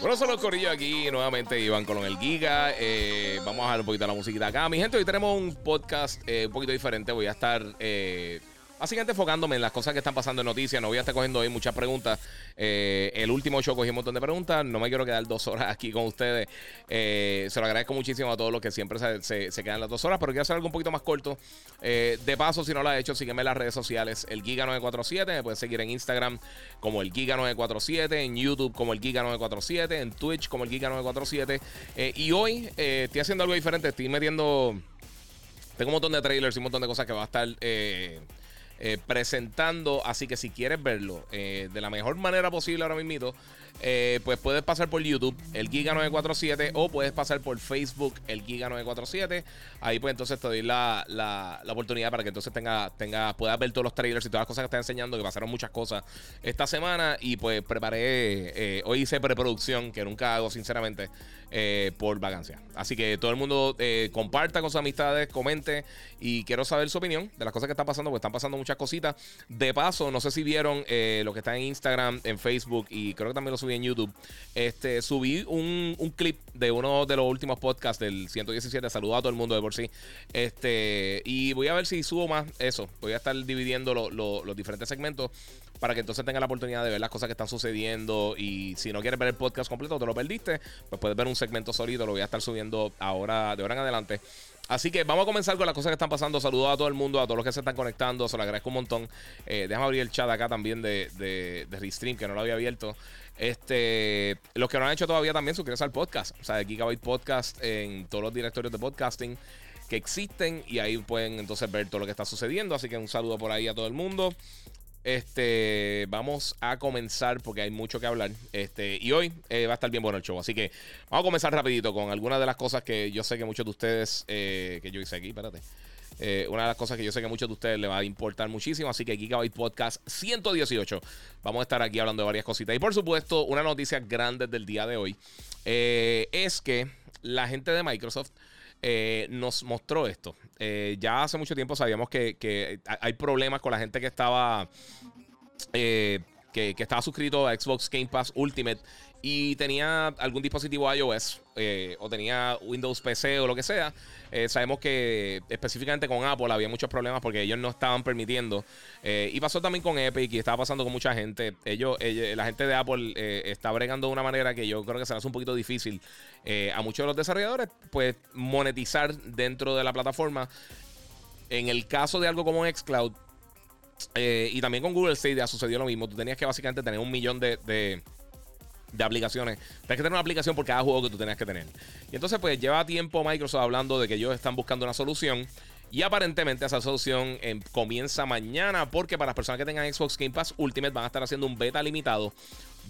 Bueno, solo corrillo aquí nuevamente Iván con el Giga. Eh, vamos a dejar un poquito la musiquita acá. Mi gente, hoy tenemos un podcast eh, un poquito diferente. Voy a estar eh, Básicamente enfocándome en las cosas que están pasando en noticias. No voy a estar cogiendo hoy muchas preguntas. Eh, el último show cogí un montón de preguntas. No me quiero quedar dos horas aquí con ustedes. Eh, se lo agradezco muchísimo a todos los que siempre se, quedan las dos horas. Pero quiero hacer algo un poquito más corto. Eh, de paso, si no lo has hecho, sígueme en las redes sociales. El Giga947. Me puedes seguir en Instagram como el Giga947. En YouTube como el Giga947. En Twitch como el Giga947. y hoy estoy haciendo algo diferente. Estoy metiendo. Tengo un montón de trailers y un montón de cosas que va a estar presentando. Así que si quieres verlo eh, de la mejor manera posible ahora mismo, eh, pues puedes pasar por YouTube, el Giga947, o puedes pasar por Facebook, el Giga947. Ahí pues entonces te doy la, la, oportunidad para que entonces tenga, tenga, puedas ver todos los trailers y todas las cosas que está enseñando, que pasaron muchas cosas esta semana. Y pues preparé, hoy hice preproducción, que nunca hago sinceramente, por vacancia. Así que todo el mundo comparta con sus amistades, comente y quiero saber su opinión de las cosas que están pasando, porque están pasando muchas cositas. De paso, no sé si vieron lo que está en Instagram, en Facebook y creo que también lo subí en YouTube. Este, subí un, clip de uno de los últimos podcasts del 117. Saludo a todo el mundo de por sí. Este, y voy a ver si subo más eso. Voy a estar dividiendo los diferentes segmentos para que entonces tenga la oportunidad de ver las cosas que están sucediendo. Y si no quieres ver el podcast completo, te lo perdiste, pues puedes ver un segmento sólido. Lo voy a estar subiendo ahora, de ahora en adelante. Así que vamos a comenzar con las cosas que están pasando. Saludos a todo el mundo, a todos los que se están conectando. Se lo agradezco un montón. Eh, déjame abrir el chat acá también de, de, de Restream, que no lo había abierto. Este, los que no han hecho todavía también, suscríbanse al podcast. O sea, de Gigabyte Podcast en todos los directorios de podcasting que existen. Y ahí pueden entonces ver todo lo que está sucediendo. Así que un saludo por ahí a todo el mundo. Este, vamos a comenzar porque hay mucho que hablar. Este, y hoy eh, va a estar bien bueno el show. Así que vamos a comenzar rapidito con algunas de las cosas que yo sé que muchos de ustedes, eh, que yo hice aquí, espérate. Eh, una de las cosas que yo sé que a muchos de ustedes les va a importar muchísimo. Así que Gigabyte Podcast 118. Vamos a estar aquí hablando de varias cositas. Y por supuesto, una noticia grande del día de hoy es que la gente de Microsoft eh, nos mostró esto. Eh, ya hace mucho tiempo sabíamos que, hay problemas con la gente que estaba. Eh, que, que, estaba suscrito a Xbox Game Pass Ultimate y tenía algún dispositivo iOS eh, o tenía Windows PC o lo que sea, eh, sabemos que específicamente con Apple había muchos problemas porque ellos no estaban permitiendo. Eh, y pasó también con Epic y estaba pasando con mucha gente. Ellos, la gente de Apple está bregando de una manera que yo creo que se hace un poquito difícil a muchos de los desarrolladores, pues monetizar dentro de la plataforma. En el caso de algo como Xcloud, y también con Google Stadia sucedió lo mismo. Tú tenías que básicamente tener un millón de aplicaciones. Tienes que tener una aplicación por cada juego que tú tenías que tener. Y entonces, pues lleva tiempo Microsoft hablando de que ellos están buscando una solución. Y aparentemente esa solución em, comienza mañana porque para las personas que tengan Xbox Game Pass Ultimate van a estar haciendo un beta limitado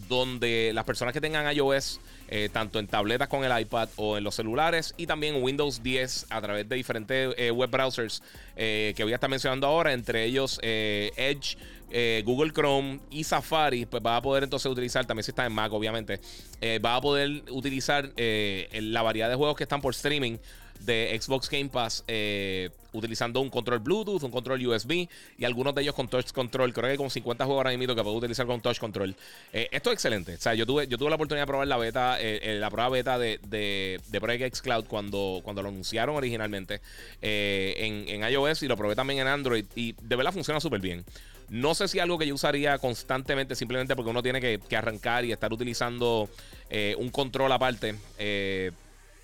donde las personas que tengan iOS, eh, tanto en tabletas con el iPad o en los celulares, y también Windows 10 a través de diferentes eh, web browsers eh, que voy a estar mencionando ahora, entre ellos Edge, Google Chrome y Safari, pues va a poder entonces utilizar, también si está en Mac obviamente, va a poder utilizar la variedad de juegos que están por streaming de Xbox Game Pass eh, utilizando un control Bluetooth, un control USB y algunos de ellos con touch control. Creo que hay como 50 juegos ahora mismo que puedo utilizar con touch control. Eh, esto es excelente. O sea, yo tuve, yo tuve la oportunidad de probar la beta, eh, la prueba beta de, de, de Project X Cloud cuando, cuando lo anunciaron originalmente en, en, iOS y lo probé también en Android y de verdad funciona súper bien. No sé si algo que yo usaría constantemente simplemente porque uno tiene que, arrancar y estar utilizando un control aparte.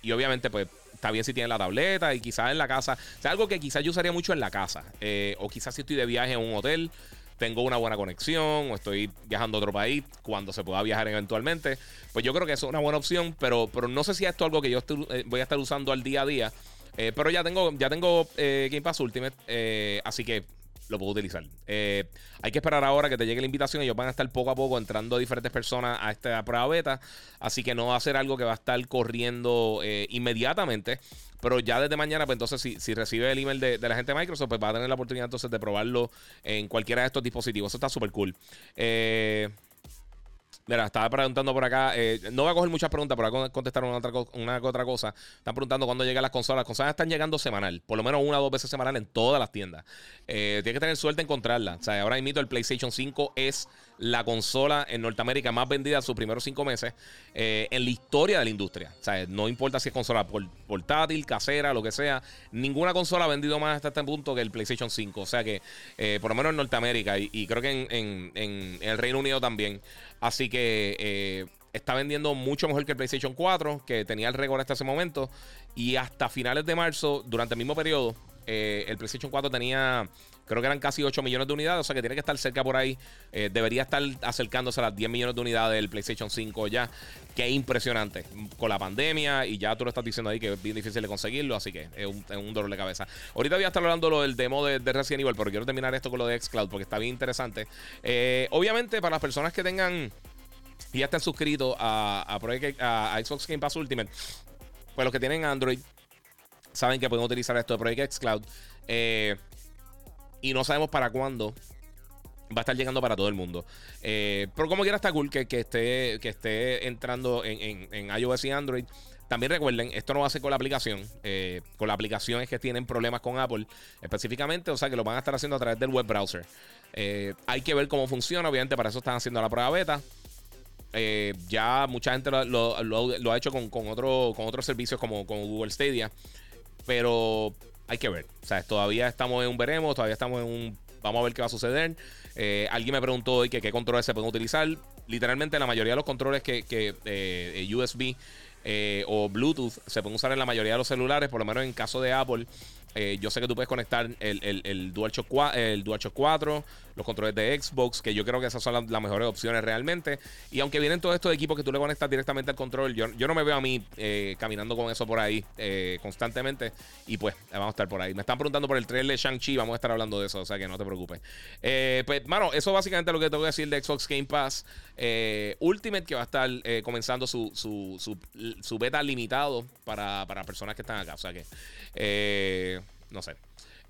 y obviamente pues está bien si tiene la tableta y quizás en la casa. O sea, algo que quizás yo usaría mucho en la casa. Eh, o quizás si estoy de viaje en un hotel, tengo una buena conexión o estoy viajando a otro país cuando se pueda viajar eventualmente. Pues yo creo que eso es una buena opción, pero, pero no sé si esto es algo que yo eh, voy a estar usando al día a día. Eh, pero ya tengo, ya tengo Game Pass Ultimate, así que lo puedo utilizar. Eh, hay que esperar ahora que te llegue la invitación. Ellos van a estar poco a poco entrando diferentes personas a esta prueba beta. Así que no va a ser algo que va a estar corriendo eh, inmediatamente. Pero ya desde mañana, pues entonces, si, si recibe el email de, la gente de Microsoft, pues va a tener la oportunidad entonces de probarlo en cualquiera de estos dispositivos. Eso está súper cool. Eh. Mira, estaba preguntando por acá. Eh, no voy a coger muchas preguntas, pero voy a contestar una, otra, cosa. Están preguntando cuándo llegan las consolas. Las consolas están llegando semanal, por lo menos una o dos veces semanal en todas las tiendas. Eh, tienes que tener suerte en encontrarla. O sea, ahora mismo el PlayStation 5 es la consola en Norteamérica más vendida en sus primeros cinco meses eh, en la historia de la industria. O sea, no importa si es consola portátil, casera, lo que sea. Ninguna consola ha vendido más hasta este punto que el PlayStation 5. O sea que, eh, por lo menos en Norteamérica y, creo que en, el Reino Unido también. Así que eh, está vendiendo mucho mejor que el PlayStation 4, que tenía el récord hasta ese momento. Y hasta finales de marzo, durante el mismo periodo, el PlayStation 4 tenía Creo que eran casi 8 millones de unidades, o sea que tiene que estar cerca por ahí. Eh, debería estar acercándose a las 10 millones de unidades del PlayStation 5 ya. Que impresionante. Con la pandemia y ya tú lo estás diciendo ahí que es bien difícil de conseguirlo, así que es un, dolor de cabeza. Ahorita voy a estar hablando lo del demo de, Resident Evil, pero quiero terminar esto con lo de Xcloud porque está bien interesante. Eh, obviamente, para las personas que tengan y ya estén suscritos a, a, a Xbox Game Pass Ultimate, pues los que tienen Android saben que pueden utilizar esto de Project Xcloud. Eh, y no sabemos para cuándo va a estar llegando para todo el mundo. Eh, pero como quiera está cool que, esté, que esté entrando en, iOS y Android. También recuerden, esto no va a ser con la aplicación. Eh, con las aplicaciones que tienen problemas con Apple específicamente. O sea que lo van a estar haciendo a través del web browser. Eh, hay que ver cómo funciona. Obviamente para eso están haciendo la prueba beta. ya mucha gente lo, ha hecho con, otro, con otros servicios como con Google Stadia. Pero hay que ver. O sea, todavía estamos en un veremos, todavía estamos en un. Vamos a ver qué va a suceder. Eh, alguien me preguntó hoy que qué controles se pueden utilizar. Literalmente, la mayoría de los controles que, que eh, USB eh, o Bluetooth se pueden usar en la mayoría de los celulares, por lo menos en caso de Apple. Yo sé que tú puedes conectar el, el, DualShock 4, el DualShock 4, los controles de Xbox, que yo creo que esas son las, mejores opciones realmente. Y aunque vienen todos estos equipos que tú le conectas directamente al control, yo, yo no me veo a mí eh, caminando con eso por ahí eh, constantemente. Y pues, vamos a estar por ahí. Me están preguntando por el trailer de Shang-Chi, vamos a estar hablando de eso, o sea que no te preocupes. Eh, pues, mano, eso básicamente es lo que tengo que decir de Xbox Game Pass Ultimate, que va a estar comenzando su, su, beta limitado para, para personas que están acá. O sea que, no sé.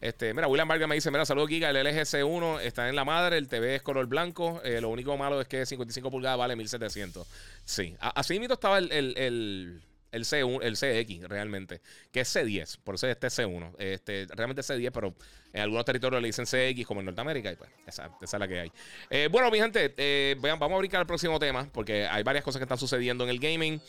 Este, mira, William Vargas me dice: Mira, saludos, Giga. El LG C1 está en la madre, el TV es color blanco. Eh, lo único malo es que 55 pulgadas vale 1700. Sí, así mismo estaba el, el, el, C1, el CX realmente, que es C10, por eso este es C1. Este, realmente es C10, pero en algunos territorios le dicen CX, como en Norteamérica, y pues esa, es la que hay. Eh, bueno, mi gente, eh, vamos a brincar al próximo tema, porque hay varias cosas que están sucediendo en el gaming.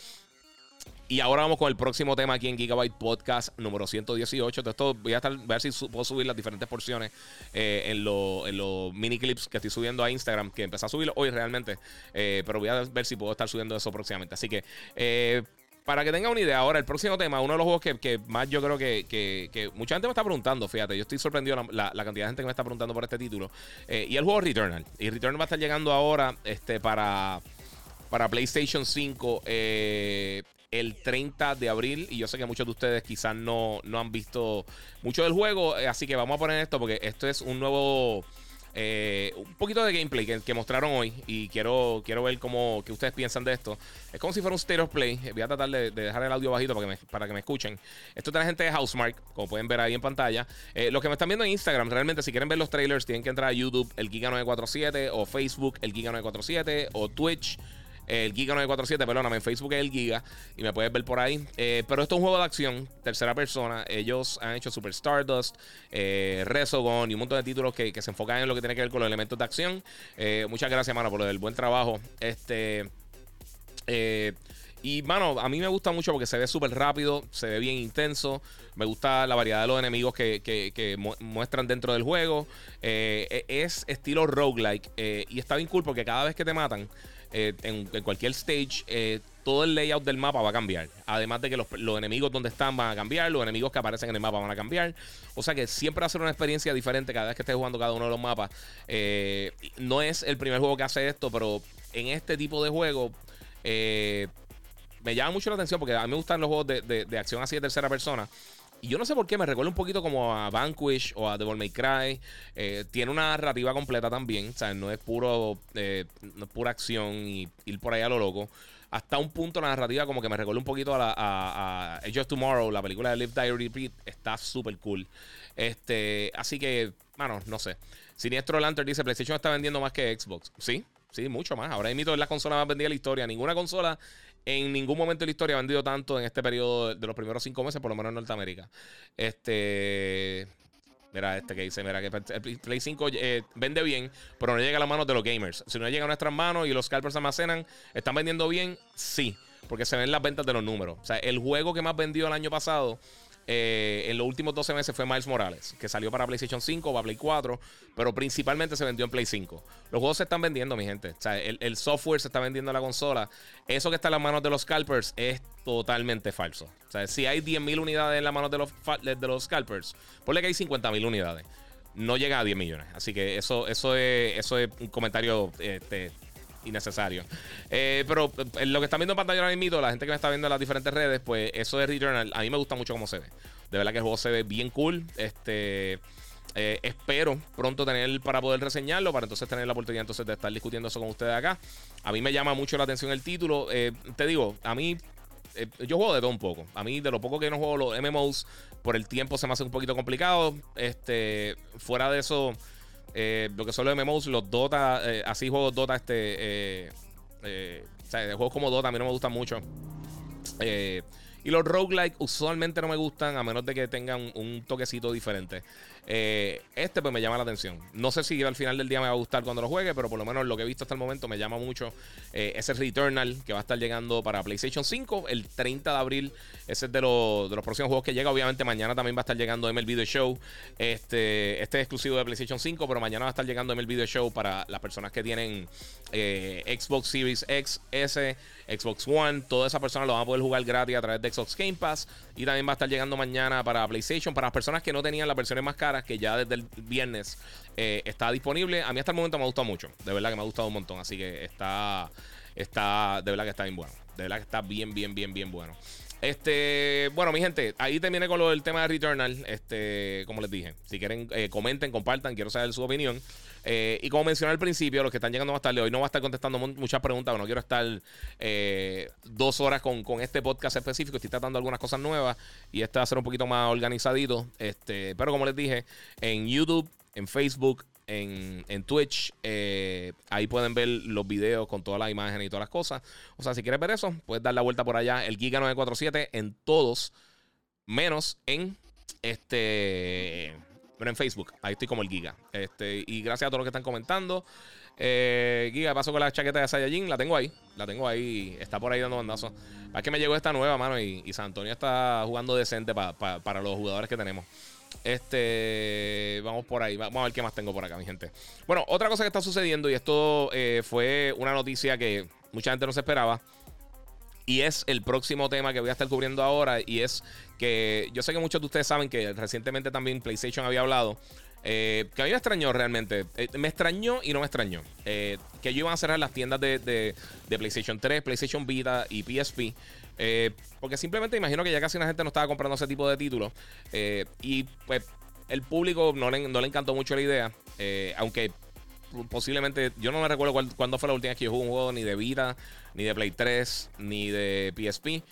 Y ahora vamos con el próximo tema aquí en Gigabyte Podcast número 118. Entonces, esto voy a, estar, ver si puedo subir las diferentes porciones eh, en, los mini clips que estoy subiendo a Instagram, que empecé a subirlo hoy realmente. Eh, pero voy a ver si puedo estar subiendo eso próximamente. Así que, eh, para que tengan una idea, ahora el próximo tema, uno de los juegos que, más yo creo que, mucha gente me está preguntando, fíjate, yo estoy sorprendido la, la, cantidad de gente que me está preguntando por este título. y el juego Returnal. Y Returnal va a estar llegando ahora este, para para PlayStation 5 eh, el 30 de abril. Y yo sé que muchos de ustedes quizás no, no han visto mucho del juego. Eh, así que vamos a poner esto porque esto es un nuevo. Eh, un poquito de gameplay que, mostraron hoy y quiero, quiero ver cómo que ustedes piensan de esto. Es como si fuera un state of play. Voy a tratar de, dejar el audio bajito para que, me, para que me escuchen. Esto es la gente de Housemark, como pueden ver ahí en pantalla. Eh, los que me están viendo en Instagram, realmente si quieren ver los trailers, tienen que entrar a YouTube, el Giga947, o Facebook, el Giga947, o Twitch el Giga 947, perdóname, en Facebook es el Giga y me puedes ver por ahí. Eh, pero esto es un juego de acción, tercera persona. Ellos han hecho Super Stardust, eh, Resogon y un montón de títulos que, se enfocan en lo que tiene que ver con los elementos de acción. Eh, muchas gracias, mano, por el buen trabajo. Este. y, mano, a mí me gusta mucho porque se ve súper rápido, se ve bien intenso. Me gusta la variedad de los enemigos que, muestran dentro del juego. E, es estilo roguelike. y está bien cool porque cada vez que te matan, eh, en, cualquier stage, eh, todo el layout del mapa va a cambiar. Además de que los, enemigos donde están van a cambiar, los enemigos que aparecen en el mapa van a cambiar. O sea que siempre va a ser una experiencia diferente cada vez que estés jugando cada uno de los mapas. Eh, no es el primer juego que hace esto, pero en este tipo de juego me llama mucho la atención porque a mí me gustan los juegos de, acción así de tercera persona. Y yo no sé por qué me recuerda un poquito como a Vanquish o a Devil May Cry. Eh, tiene una narrativa completa también. O sea, no es puro eh, no es pura acción y ir por ahí a lo loco. Hasta un punto la narrativa como que me recuerda un poquito a, la, a, Age of Tomorrow, la película de Live Die Repeat. Está súper cool. Este, así que, bueno, no sé. Siniestro Lantern dice, PlayStation está vendiendo más que Xbox. Sí, sí, mucho más. Ahora mismo es la consola más vendida de la historia. Ninguna consola en ningún momento de la historia ha vendido tanto en este periodo de los primeros cinco meses, por lo menos en Norteamérica. Este. Mira, este que dice, mira, que el Play 5 eh, vende bien, pero no llega a las manos de los gamers. Si no llega a nuestras manos y los scalpers almacenan, ¿están vendiendo bien? Sí, porque se ven las ventas de los números. O sea, el juego que más vendió el año pasado eh, en los últimos 12 meses fue Miles Morales, que salió para PlayStation 5 o para Play 4, pero principalmente se vendió en Play 5. Los juegos se están vendiendo, mi gente. O sea, el, software se está vendiendo en la consola. Eso que está en las manos de los scalpers es totalmente falso. O sea, si hay 10.000 unidades en las manos de los, de los scalpers, ponle que hay 50.000 unidades. No llega a 10 millones. Así que eso, eso, es, eso es un comentario este, innecesario. Eh, pero eh, lo que están viendo en pantalla ahora mismo, la gente que me está viendo en las diferentes redes, pues eso de Returnal, a mí me gusta mucho cómo se ve. De verdad que el juego se ve bien cool. Este. Eh, espero pronto tener para poder reseñarlo, para entonces tener la oportunidad entonces de estar discutiendo eso con ustedes acá. A mí me llama mucho la atención el título. te digo, a mí yo juego de todo un poco. A mí, de lo poco que no juego los MMOs, por el tiempo se me hace un poquito complicado. Este, fuera de eso, eh, lo que son los MMOs, los Dota, eh, así juegos Dota, este, eh, o sea, juegos como Dota a mí no me gustan mucho. y los roguelike usualmente no me gustan a menos de que tengan un toquecito diferente. Eh, este pues me llama la atención. No sé si al final del día me va a gustar cuando lo juegue, pero por lo menos lo que he visto hasta el momento me llama mucho. Eh, ese Returnal que va a estar llegando para PlayStation 5 el 30 de abril. Ese es de, los, de los próximos juegos que llega. Obviamente mañana también va a estar llegando MLB The Show. Este, este es exclusivo de PlayStation 5, pero mañana va a estar llegando MLB The Show para las personas que tienen eh, Xbox Series X, S, Xbox One. Todas esas personas lo van a poder jugar gratis a través de Xbox Game Pass. Y también va a estar llegando mañana para PlayStation. Para las personas que no tenían las versiones más caras que ya desde el viernes eh, está disponible. A mí hasta el momento me ha gustado mucho. De verdad que me ha gustado un montón. Así que está, está, de verdad que está bien bueno. De verdad que está bien, bien, bien, bien bueno. Este, bueno, mi gente, ahí terminé con lo del tema de Returnal. Este, como les dije, si quieren, eh, comenten, compartan, quiero saber su opinión. Eh, y como mencioné al principio, los que están llegando más tarde, hoy no va a estar contestando muchas preguntas, no quiero estar eh, dos horas con, este podcast específico. Estoy tratando algunas cosas nuevas y este va a ser un poquito más organizadito. Este, pero como les dije, en YouTube, en Facebook, en, Twitch. Eh, ahí pueden ver los videos con todas las imágenes y todas las cosas. O sea, si quieres ver eso, puedes dar la vuelta por allá. El Giga 947 en todos, menos en este. Pero en Facebook, ahí estoy como el Giga. Este, y gracias a todos los que están comentando. Eh, Giga, paso con la chaqueta de Saiyajin. La tengo ahí. La tengo ahí. Está por ahí dando bandazos. Es que me llegó esta nueva, mano. Y, y San Antonio está jugando decente para los jugadores que tenemos. Este, vamos por ahí, vamos a ver qué más tengo por acá, mi gente. Bueno, otra cosa que está sucediendo, y esto eh, fue una noticia que mucha gente no se esperaba, y es el próximo tema que voy a estar cubriendo ahora, y es que yo sé que muchos de ustedes saben que recientemente también PlayStation había hablado. Eh, que a mí me extrañó realmente. Eh, me extrañó y no me extrañó. que ellos iban a cerrar las tiendas de, de PlayStation 3, PlayStation Vita y PSP. Eh, porque simplemente imagino que ya casi la gente no estaba comprando ese tipo de títulos. Eh, y pues el público no le, encantó mucho la idea. Eh, aunque posiblemente, yo no me recuerdo cuándo fue la última vez que yo jugué un juego ni de Vita, ni de Play 3, ni de PSP.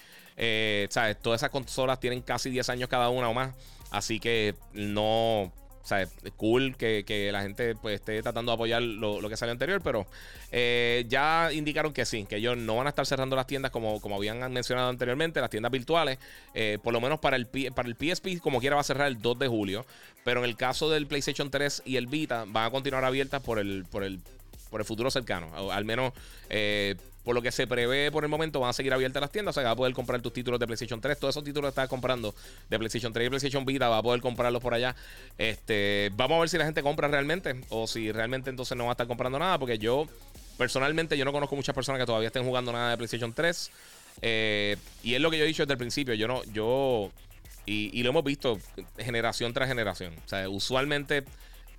¿sabes? Todas esas consolas tienen casi 10 años cada una o más. Así que no o sea, cool que, la gente pues, esté tratando de apoyar lo, que salió anterior, pero eh, ya indicaron que sí, que ellos no van a estar cerrando las tiendas como, como habían mencionado anteriormente, las tiendas virtuales, eh, por lo menos para el, para el PSP, como quiera, va a cerrar el 2 de julio, pero en el caso del PlayStation 3 y el Vita, van a continuar abiertas por el, por el, por el futuro cercano, al menos... Eh, por lo que se prevé por el momento, van a seguir abiertas las tiendas. O sea, que vas a poder comprar tus títulos de PlayStation 3. Todos esos títulos que estás comprando de PlayStation 3 y PlayStation Vita, vas a poder comprarlos por allá. Este, vamos a ver si la gente compra realmente o si realmente entonces no va a estar comprando nada. Porque yo, personalmente, yo no conozco muchas personas que todavía estén jugando nada de PlayStation 3. Eh, y es lo que yo he dicho desde el principio. Yo no, yo. Y, lo hemos visto generación tras generación. O sea, usualmente.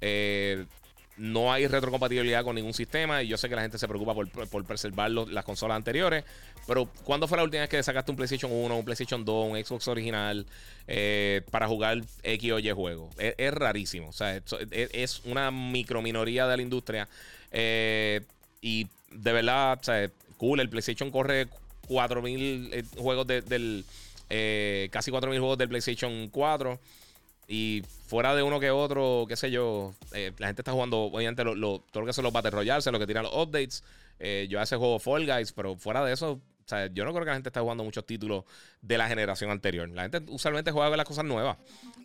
Eh, no hay retrocompatibilidad con ningún sistema y yo sé que la gente se preocupa por, preservar las consolas anteriores, pero ¿cuándo fue la última vez que sacaste un PlayStation 1, un PlayStation 2, un Xbox original eh, para jugar X o Y juego? Es, rarísimo, o sea, es, una microminoría de la industria eh, y de verdad, o sea, cool, el PlayStation corre 4.000 eh, juegos del... casi 4.000 juegos del PlayStation 4 y fuera de uno que otro, qué sé yo, eh, la gente está jugando, obviamente, lo, todo lo que son los Battle Royale, lo que tiran los updates. Eh, yo hace juego Fall Guys, pero fuera de eso, yo no creo que la gente esté jugando muchos títulos de la generación anterior. La gente usualmente juega las cosas nuevas.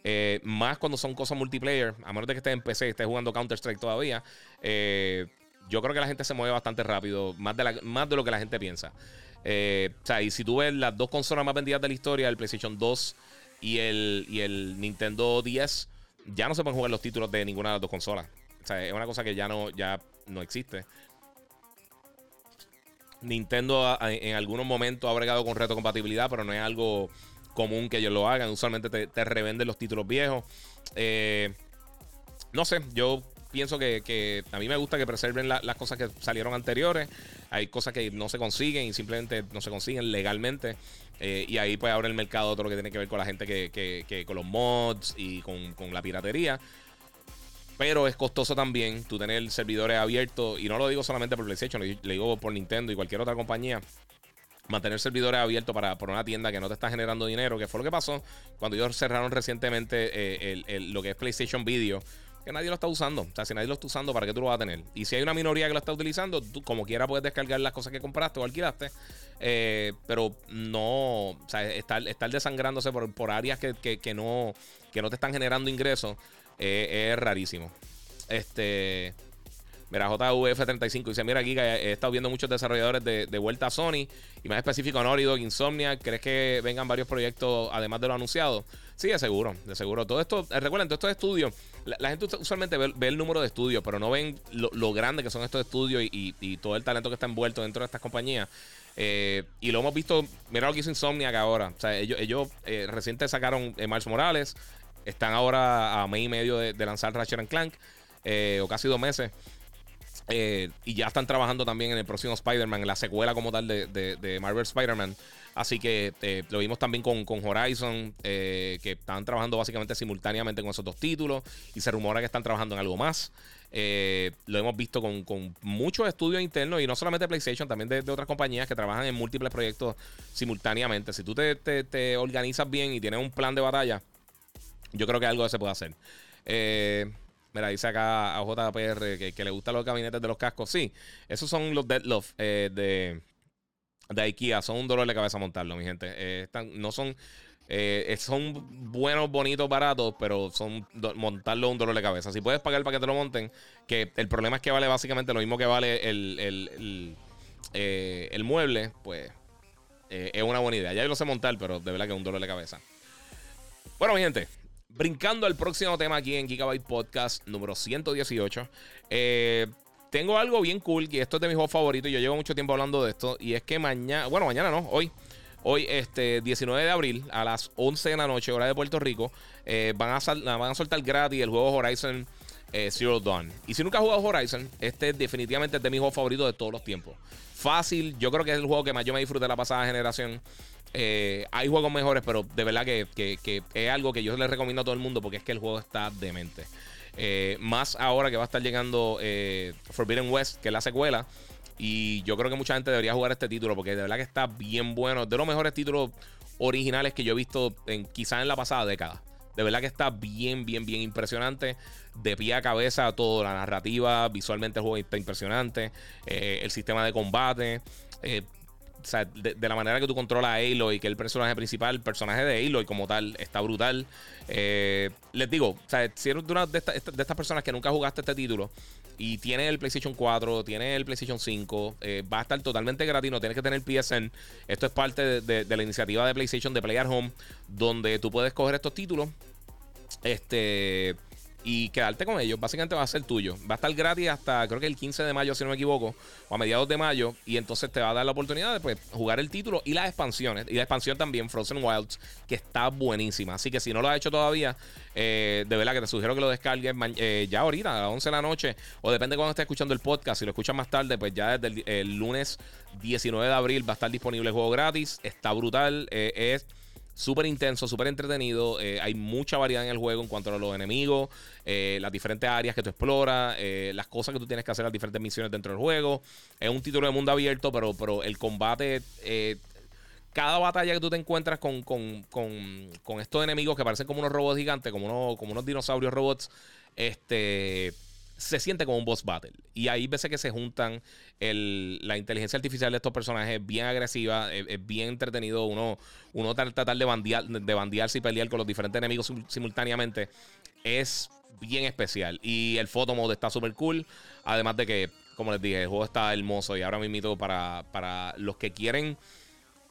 Eh, más cuando son cosas multiplayer, a menos de que esté en PC y esté jugando Counter-Strike todavía. yo creo que la gente se mueve bastante rápido, más de, la, más de lo que la gente piensa. o sea, y si tú ves las dos consolas más vendidas de la historia, el PlayStation 2 y el, y el Nintendo 10 ya no se pueden jugar los títulos de ninguna de las dos consolas. O sea, es una cosa que ya no, ya no existe. Nintendo en algunos momentos ha bregado con retrocompatibilidad, pero no es algo común que ellos lo hagan. Usualmente te, revenden los títulos viejos. Eh, no sé, yo pienso que, a mí me gusta que preserven las cosas que salieron anteriores. Hay cosas que no se consiguen y simplemente no se consiguen legalmente. Eh, y ahí pues abre el mercado todo lo que tiene que ver con la gente que, con los mods y con, la piratería. Pero es costoso también tú tener servidores abiertos. Y no lo digo solamente por PlayStation, le digo por Nintendo y cualquier otra compañía mantener servidores abiertos para, por una tienda que no te está generando dinero, que fue lo que pasó cuando ellos cerraron recientemente eh, lo que es PlayStation Video que nadie lo está usando. O sea, si nadie lo está usando, ¿para qué tú lo vas a tener? Y si hay una minoría que lo está utilizando, tú como quiera puedes descargar las cosas que compraste o alquilaste. Eh, pero no, o sea, estar, estar desangrándose por, por áreas que, que, no, que no te están generando ingresos eh, es rarísimo. Este. Mira, JVF35 dice: Mira, Giga, he estado viendo muchos desarrolladores de, vuelta a Sony y más específico Naughty Insomnia. ¿Crees que vengan varios proyectos además de lo anunciado? Sí, de seguro, de seguro. Todo esto, eh, recuerden, todo estos estudios, la, gente usualmente ve, el número de estudios, pero no ven lo, grande que son estos estudios y, todo el talento que está envuelto dentro de estas compañías. Eh, y lo hemos visto, mira lo que hizo Insomniac ahora. O sea, ellos, ellos eh, sacaron Mars Morales, están ahora a mes y medio de, lanzar Ratchet Clank, o casi dos meses. Y ya están trabajando también en el próximo Spider-Man, en la secuela como tal de, de Marvel Spider-Man. Así que eh, lo vimos también con, Horizon, eh, que están trabajando básicamente simultáneamente con esos dos títulos y se rumora que están trabajando en algo más. Eh, lo hemos visto con, muchos estudios internos y no solamente PlayStation, también de, otras compañías que trabajan en múltiples proyectos simultáneamente. Si tú te, organizas bien y tienes un plan de batalla, yo creo que algo se puede hacer. Mira, dice acá a JPR que, le gustan los gabinetes de los cascos. Sí, esos son los Deadloft de, de IKEA son un dolor de cabeza montarlo, mi gente. Eh, no son. Eh, son buenos, bonitos, baratos, pero son montarlo un dolor de cabeza. Si puedes pagar para que te lo monten, que el problema es que vale básicamente lo mismo que vale el, el, eh, mueble, pues es una buena idea. Ya yo lo sé montar, pero de verdad que es un dolor de cabeza. Bueno, mi gente, brincando al próximo tema aquí en Gigabyte Podcast número 118. Eh, tengo algo bien cool, y esto es de mis juegos favoritos. Yo llevo mucho tiempo hablando de esto. Y es que mañana, bueno, mañana no, hoy. Hoy, este 19 de abril, a las 11 de la noche, hora de Puerto Rico, eh, van, a van a soltar gratis el juego Horizon eh, Zero Dawn. Y si nunca has jugado Horizon, este definitivamente es de mis juegos favoritos de todos los tiempos. Fácil, yo creo que es el juego que más yo me disfruté de la pasada generación. Eh, hay juegos mejores, pero de verdad que, es algo que yo les recomiendo a todo el mundo porque es que el juego está demente. Eh, más ahora que va a estar llegando eh, Forbidden West, que es la secuela. Y yo creo que mucha gente debería jugar este título porque de verdad que está bien bueno. De los mejores títulos originales que yo he visto en, quizás en la pasada década. De verdad que está bien, bien, bien impresionante. De pie a cabeza, toda la narrativa, visualmente el juego está impresionante. Eh, el sistema de combate. De, la manera que tú controlas a Aloy, que es el personaje principal, el personaje de Aloy como tal, está brutal. Eh, les digo, o sea, si eres de, una de, estas personas que nunca jugaste este título y tienes el PlayStation 4, tienes el PlayStation 5, eh, va a estar totalmente gratis, no tienes que tener PSN. Esto es parte de, la iniciativa de PlayStation de Play at Home, donde tú puedes coger estos títulos. Este y quedarte con ellos. Básicamente va a ser tuyo. Va a estar gratis hasta creo que el 15 de mayo, si no me equivoco, o a mediados de mayo. Y entonces te va a dar la oportunidad de pues, jugar el título y las expansiones. Y la expansión también, Frozen Wilds, que está buenísima. Así que si no lo has hecho todavía, eh, de verdad que te sugiero que lo descargues eh, ya ahorita, a las 11 de la noche. O depende de cuando estés escuchando el podcast. Si lo escuchas más tarde, pues ya desde el, lunes 19 de abril va a estar disponible el juego gratis. Está brutal. Eh, es súper intenso, súper entretenido. Eh, hay mucha variedad en el juego en cuanto a los enemigos, eh, las diferentes áreas que tú exploras, eh, las cosas que tú tienes que hacer, las diferentes misiones dentro del juego. Es un título de mundo abierto, pero, pero el combate cada batalla que tú te encuentras con, con, con, estos enemigos que parecen como unos robots gigantes, como unos, como unos dinosaurios robots, este se siente como un boss battle. Y ahí veces que se juntan la inteligencia artificial de estos personajes bien agresiva, es, bien entretenido uno, uno tratar de, bandear, de bandearse y pelear con los diferentes enemigos simultáneamente. Es bien especial. Y el photo mode está súper cool. Además de que, como les dije, el juego está hermoso. Y ahora invito para, para los que quieren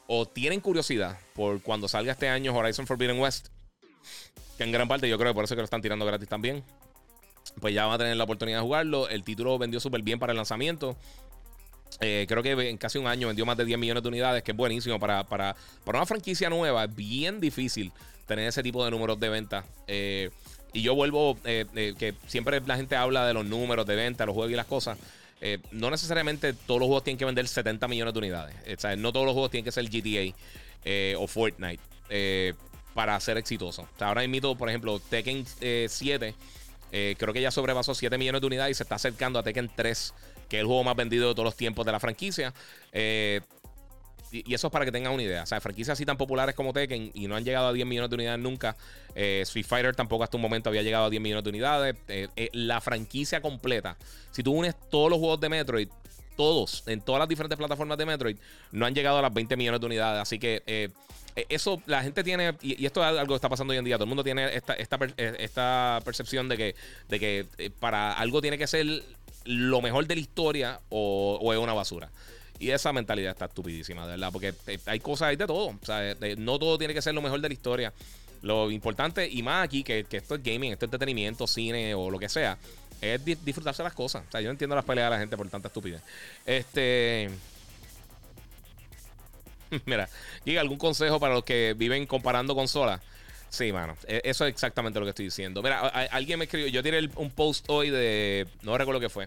o tienen curiosidad por cuando salga este año Horizon Forbidden West. Que en gran parte yo creo que por eso que lo están tirando gratis también pues ya van a tener la oportunidad de jugarlo. El título vendió súper bien para el lanzamiento. Eh, creo que en casi un año vendió más de 10 millones de unidades, que es buenísimo para, para, para una franquicia nueva. Es bien difícil tener ese tipo de números de venta. Eh, y yo vuelvo, eh, que siempre la gente habla de los números de venta, los juegos y las cosas. no necesariamente todos los juegos tienen que vender 70 millones de unidades. O sea, no todos los juegos tienen que ser GTA o Fortnite para ser exitosos. O sea, ahora mismo, por ejemplo, Tekken 7 eh, creo que ya sobrepasó 7 millones de unidades y se está acercando a Tekken 3, que es el juego más vendido de todos los tiempos de la franquicia. Eh, y, eso es para que tengan una idea. O sea, franquicias así tan populares como Tekken y no han llegado a 10 millones de unidades nunca. Eh, Street Fighter tampoco hasta un momento había llegado a 10 millones de unidades. la franquicia completa, si tú unes todos los juegos de Metroid, todos, en todas las diferentes plataformas de Metroid, no han llegado a las 20 millones de unidades. Así que eso la gente tiene, y, esto es algo que está pasando hoy en día, todo el mundo tiene esta, esta, eh, esta percepción de que, de que eh, para algo tiene que ser lo mejor de la historia o, es una basura. Y esa mentalidad está estupidísima, de verdad, porque hay cosas, hay de todo. O sea, no todo tiene que ser lo mejor de la historia. Lo importante, y más aquí, que, que esto es gaming, esto es entretenimiento, cine o lo que sea, es disfrutarse las cosas. O sea, yo entiendo las peleas de la gente por tanta estupidez. Este. Mira, ¿y algún consejo para los que viven comparando consolas? Sí, mano. E, eso es exactamente lo que estoy diciendo. Mira, alguien me escribió. Yo tiré un post hoy de. No recuerdo qué fue.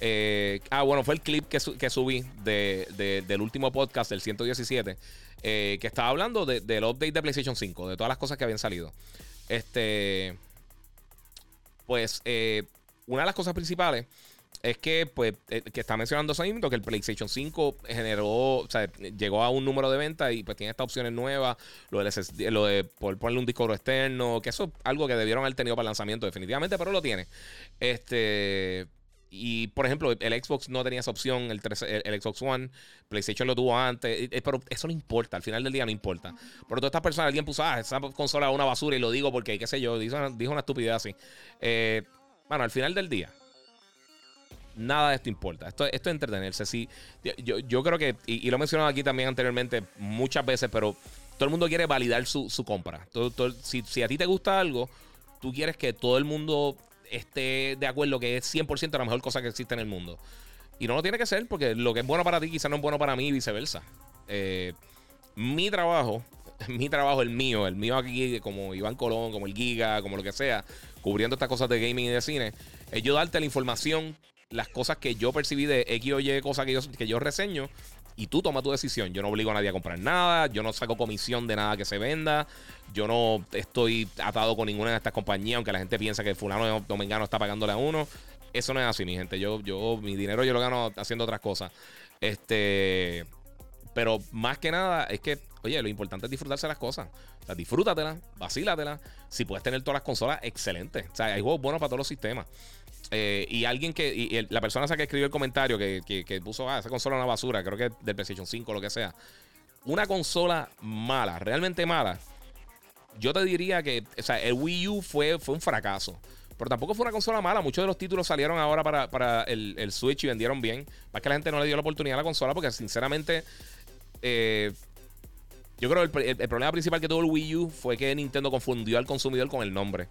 Eh, ah, bueno, fue el clip que, subí del último podcast, del 117, eh, que estaba hablando del update de PlayStation 5, de todas las cosas que habían salido. Este. Pues, eh, una de las cosas principales es que, pues, eh, que está mencionando eso que el PlayStation 5 generó, o sea, llegó a un número de ventas y pues tiene estas opciones nuevas, lo, de, lo de ponerle un disco externo, que eso es algo que debieron haber tenido para el lanzamiento definitivamente, pero lo tiene. Este... Y por ejemplo, el Xbox no tenía esa opción, el, el, Xbox One, PlayStation lo tuvo antes, pero eso no importa, al final del día no importa. Por todas estas personas, alguien puso, ah, esa consola es una basura y lo digo porque, qué sé yo, dijo, dijo una estupidez así. Eh, bueno, al final del día, nada de esto importa. Esto, esto es entretenerse. Sí, yo, yo creo que, y, lo he mencionado aquí también anteriormente muchas veces, pero todo el mundo quiere validar su, compra. si, a ti te gusta algo, tú quieres que todo el mundo esté de acuerdo que es 100% la mejor cosa que existe en el mundo. Y no lo tiene que ser, porque lo que es bueno para ti quizás no es bueno para mí y viceversa. Eh, mi trabajo, mi trabajo, el mío, el mío aquí, como Iván Colón, como el Giga, como lo que sea, cubriendo estas cosas de gaming y de cine, es yo darte la información las cosas que yo percibí de X o Y cosas que yo, que yo reseño y tú tomas tu decisión. Yo no obligo a nadie a comprar nada, yo no saco comisión de nada que se venda, yo no estoy atado con ninguna de estas compañías, aunque la gente piensa que fulano dominicano está pagándole a uno. Eso no es así, mi gente. Yo, yo, mi dinero yo lo gano haciendo otras cosas. Este. Pero más que nada es que, oye, lo importante es disfrutarse las cosas. O sea, disfrútatela, vacílatela. Si puedes tener todas las consolas, excelente. O sea, hay juegos buenos para todos los sistemas. Eh, y alguien que. Y la persona esa que escribió el comentario que, que, puso, ah, esa consola es una basura, creo que del PlayStation 5 o lo que sea. Una consola mala, realmente mala. Yo te diría que. O sea, el Wii U fue, fue un fracaso. Pero tampoco fue una consola mala. Muchos de los títulos salieron ahora para, el, Switch y vendieron bien. Más que la gente no le dio la oportunidad a la consola porque, sinceramente. Eh, Yo creo que el, problema principal que tuvo el Wii U fue que Nintendo confundió al consumidor con el nombre.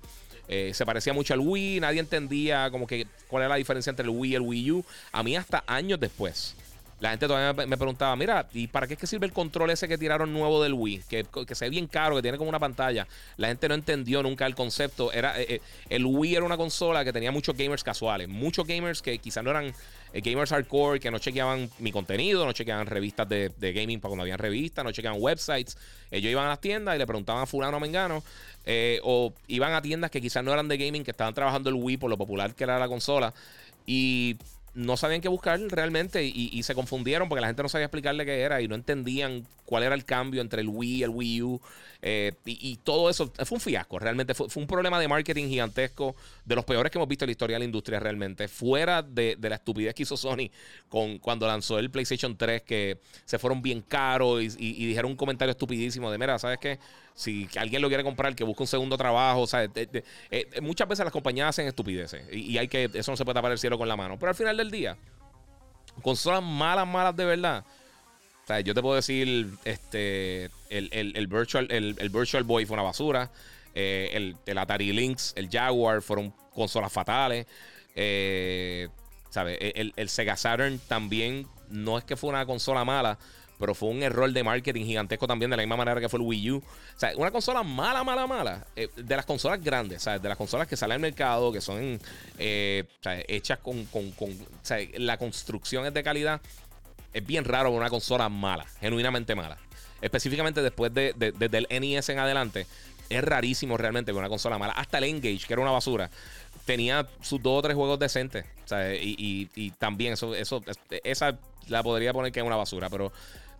Eh, se parecía mucho al Wii, nadie entendía como que cuál era la diferencia entre el Wii y el Wii U. A mí hasta años después. La gente todavía me preguntaba, mira, ¿y para qué es que sirve el control ese que tiraron nuevo del Wii? Que, que se ve bien caro, que tiene como una pantalla. La gente no entendió nunca el concepto. Era, eh, eh, el Wii era una consola que tenía muchos gamers casuales. Muchos gamers que quizás no eran eh, gamers hardcore, que no chequeaban mi contenido, no chequeaban revistas de, gaming para cuando habían revistas, no chequeaban websites. Ellos iban a las tiendas y le preguntaban a fulano o mengano. o iban a tiendas que quizás no eran de gaming, que estaban trabajando el Wii por lo popular que era la consola. Y no sabían qué buscar realmente y, se confundieron porque la gente no sabía explicarle qué era y no entendían cuál era el cambio entre el Wii y el Wii U. Eh, y, todo eso fue un fiasco, realmente fue, un problema de marketing gigantesco, de los peores que hemos visto en la historia de la industria realmente, fuera de, la estupidez que hizo Sony con, cuando lanzó el PlayStation 3, que se fueron bien caros y, dijeron un comentario estupidísimo de, mira, ¿sabes qué? Si alguien lo quiere comprar, que busque un segundo trabajo, ¿sabes? Eh, muchas veces las compañías hacen estupideces y, hay que, eso no se puede tapar el cielo con la mano, pero al final del día, consolas malas, malas de verdad sea, yo te puedo decir, este, el, virtual, el, Virtual Boy fue una basura. Eh, el, Atari Lynx, el Jaguar fueron consolas fatales. Eh, e, El, Sega Saturn también no es que fue una consola mala, pero fue un error de marketing gigantesco también, de la misma manera que fue el Wii U. O sea, una consola mala, mala, mala. Eh, de las consolas grandes, ¿sabes? De las consolas que salen al mercado, que son hechas con, con, con la construcción es de calidad es bien raro una consola mala, genuinamente mala. Específicamente después de, desde el NES en adelante, es rarísimo realmente ver una consola mala. Hasta el Engage, que era una basura, tenía sus dos o tres juegos decentes. y, también eso, eso, esa la podría poner que es una basura, pero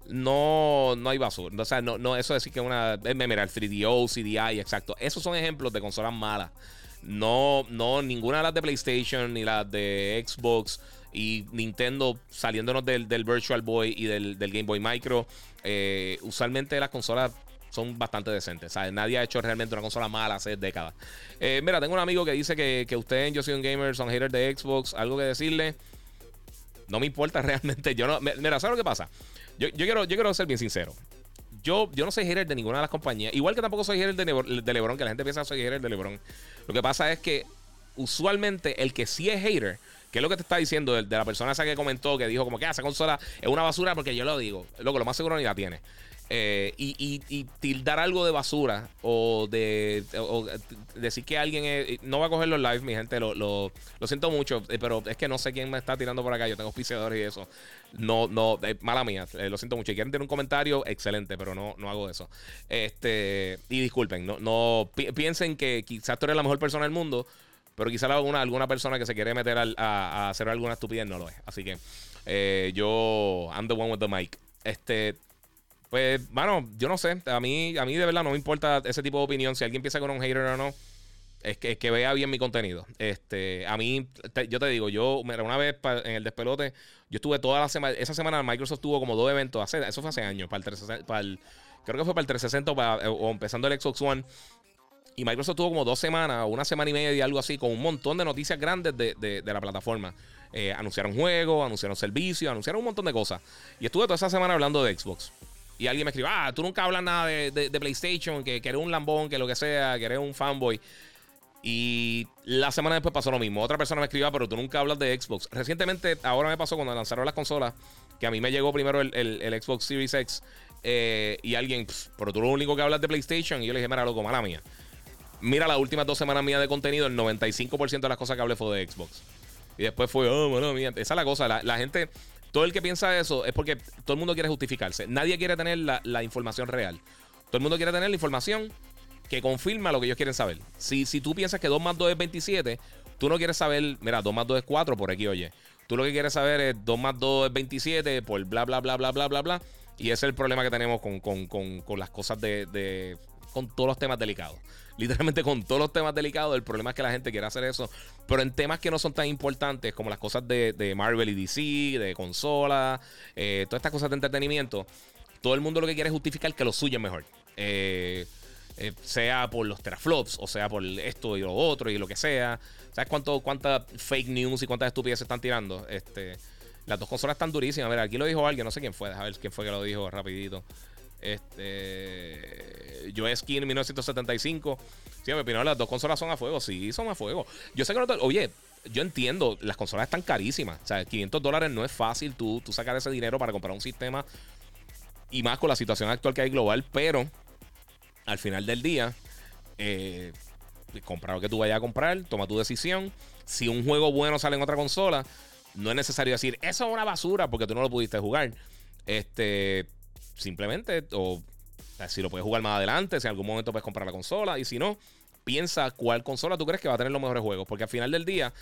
no, no hay basura. O sea, no, no eso decir que es una. Mira, el 3DO, CDI, exacto. Esos son ejemplos de consolas malas. No, no, ninguna de las de PlayStation ni las de Xbox y Nintendo saliéndonos del, Virtual Boy y del, Game Boy Micro. Eh, usualmente las consolas son bastante decentes. Nadie ha hecho realmente una consola mala hace décadas. Eh, mira, tengo un amigo que dice que, que usted Yo Soy un Gamer son haters de Xbox. Algo que decirle. No me importa realmente. Yo no. Mira, ¿sabes lo que pasa? Yo, quiero, yo quiero ser bien sincero. Yo, yo no soy hater de ninguna de las compañías. Igual que tampoco soy hater de, de LeBron, que la gente piensa que soy hater de LeBron. Lo que pasa es que usualmente el que sí es hater ¿Qué es lo que te está diciendo de, la persona esa que comentó que dijo como que ah, esa consola es una basura porque yo lo digo? Loco, lo más seguro ni la tiene. Eh, y, tildar algo de basura o de decir que alguien no va a coger los live, mi gente, lo, siento mucho, eh, pero es que no sé quién me está tirando por acá. Yo tengo auspiciadores y eso. No, no, mala mía, eh, lo siento mucho. Y quieren tener un comentario, excelente, pero no, no hago eso. Este, y disculpen, no, no piensen que quizás tú eres la mejor persona del mundo. Pero quizá alguna, alguna persona que se quiere meter a, hacer alguna estupidez no lo es. Así que eh, yo, I'm the one with the mic. Este, pues, bueno, yo no sé. A mí, a mí de verdad no me importa ese tipo de opinión. Si alguien piensa con un hater o no, es que, que vea bien mi contenido. Este, a mí, yo te digo, yo, una vez en el despelote, yo estuve toda la semana, esa semana Microsoft tuvo como dos eventos, hace, eso fue hace años, para el, 360, para el creo que fue para el 360 o empezando el Xbox One. Y Microsoft tuvo como dos semanas, una semana y media y algo así, con un montón de noticias grandes de, la plataforma. Eh, anunciaron juegos, anunciaron servicios, anunciaron un montón de cosas. Y estuve toda esa semana hablando de Xbox. Y alguien me escribió, ah, tú nunca hablas nada de, PlayStation, que, que, eres un lambón, que lo que sea, que eres un fanboy. Y la semana después pasó lo mismo. Otra persona me escribió, ah, pero tú nunca hablas de Xbox. Recientemente, ahora me pasó cuando lanzaron las consolas, que a mí me llegó primero el, Xbox Series X. Eh, y alguien, pero tú lo único que hablas de PlayStation. Y yo le dije, mira, loco, mala mía. Mira, las últimas dos semanas mías de contenido, el 95% de las cosas que hablé fue de Xbox. Y después fue, oh, bueno, mía. Esa es la cosa. La, gente, todo el que piensa eso es porque todo el mundo quiere justificarse. Nadie quiere tener la, información real. Todo el mundo quiere tener la información que confirma lo que ellos quieren saber. Si, si tú piensas que 2 más 2 es 27, tú no quieres saber, mira, 2 más 2 es 4 por aquí, oye. Tú lo que quieres saber es 2 más 2 es 27 por bla, bla, bla, bla, bla, bla, bla. Y ese es el problema que tenemos con, con, con, con las cosas de, de, con todos los temas delicados literalmente con todos los temas delicados. El problema es que la gente quiere hacer eso, pero en temas que no son tan importantes como las cosas de, Marvel y DC, de consola, eh, todas estas cosas de entretenimiento, todo el mundo lo que quiere es justificar que lo suyo mejor. Eh, eh, sea por los teraflops, o sea por esto y lo otro y lo que sea. ¿Sabes cuánto, cuántas fake news y cuántas estupideces están tirando? Este, las dos consolas están durísimas. A ver, aquí lo dijo alguien, no sé quién fue, a ver quién fue que lo dijo rapidito. Este. Yo Skin en 1975. Sí, me opinión, las dos consolas son a fuego. Sí, son a fuego. Yo sé que no te, Oye, yo entiendo, las consolas están carísimas. O sea, 500 dólares no es fácil tú, tú sacar ese dinero para comprar un sistema. Y más con la situación actual que hay global. Pero al final del día, eh, comprar lo que tú vayas a comprar, toma tu decisión. Si un juego bueno sale en otra consola, no es necesario decir, eso es una basura porque tú no lo pudiste jugar. Este, simplemente, o, si lo puedes jugar más adelante, si en algún momento puedes comprar la consola, y si no, piensa cuál consola tú crees que va a tener los mejores juegos, porque al final del día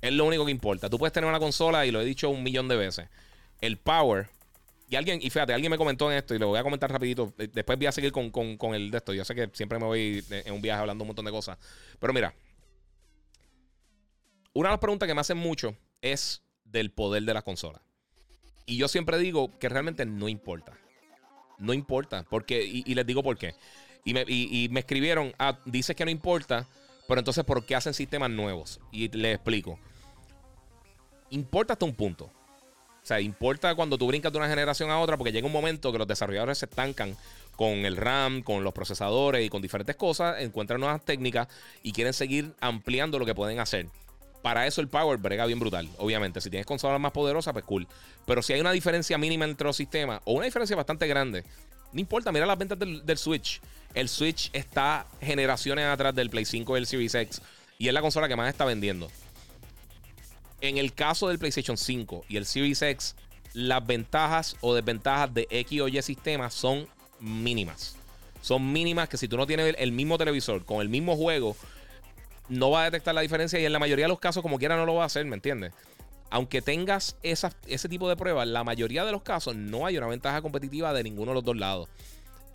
es lo único que importa. Tú puedes tener una consola, y lo he dicho un millón de veces, el power. Y alguien, y fíjate, alguien me comentó en esto y lo voy a comentar rapidito. Después voy a seguir con, con el de esto. Yo sé que siempre me voy en un viaje hablando un montón de cosas. Pero mira, una de las preguntas que me hacen mucho es del poder de la consola. Y yo siempre digo que realmente no importa. No importa. Porque, y, les digo por qué. Y me, escribieron, ah, dices que no importa, pero entonces ¿por qué hacen sistemas nuevos? Y les explico. Importa hasta un punto. O sea, importa cuando tú brincas de una generación a otra, porque llega un momento que los desarrolladores se estancan con el RAM, con los procesadores y con diferentes cosas, encuentran nuevas técnicas y quieren seguir ampliando lo que pueden hacer para eso el power brega bien brutal. Obviamente, si tienes consolas más poderosas, pues cool. Pero si hay una diferencia mínima entre los sistemas, o una diferencia bastante grande, no importa, mira las ventas del, Switch. El Switch está generaciones atrás del Play 5 y el Series X. Y es la consola que más está vendiendo. En el caso del PlayStation 5 y el Series X, las ventajas o desventajas de X o Y sistemas son mínimas. Son mínimas que si tú no tienes el mismo televisor con el mismo juego, no va a detectar la diferencia y en la mayoría de los casos, como quiera, no lo va a hacer, ¿me entiendes? Aunque tengas ese tipo de pruebas, la mayoría de los casos no hay una ventaja competitiva de ninguno de los dos lados.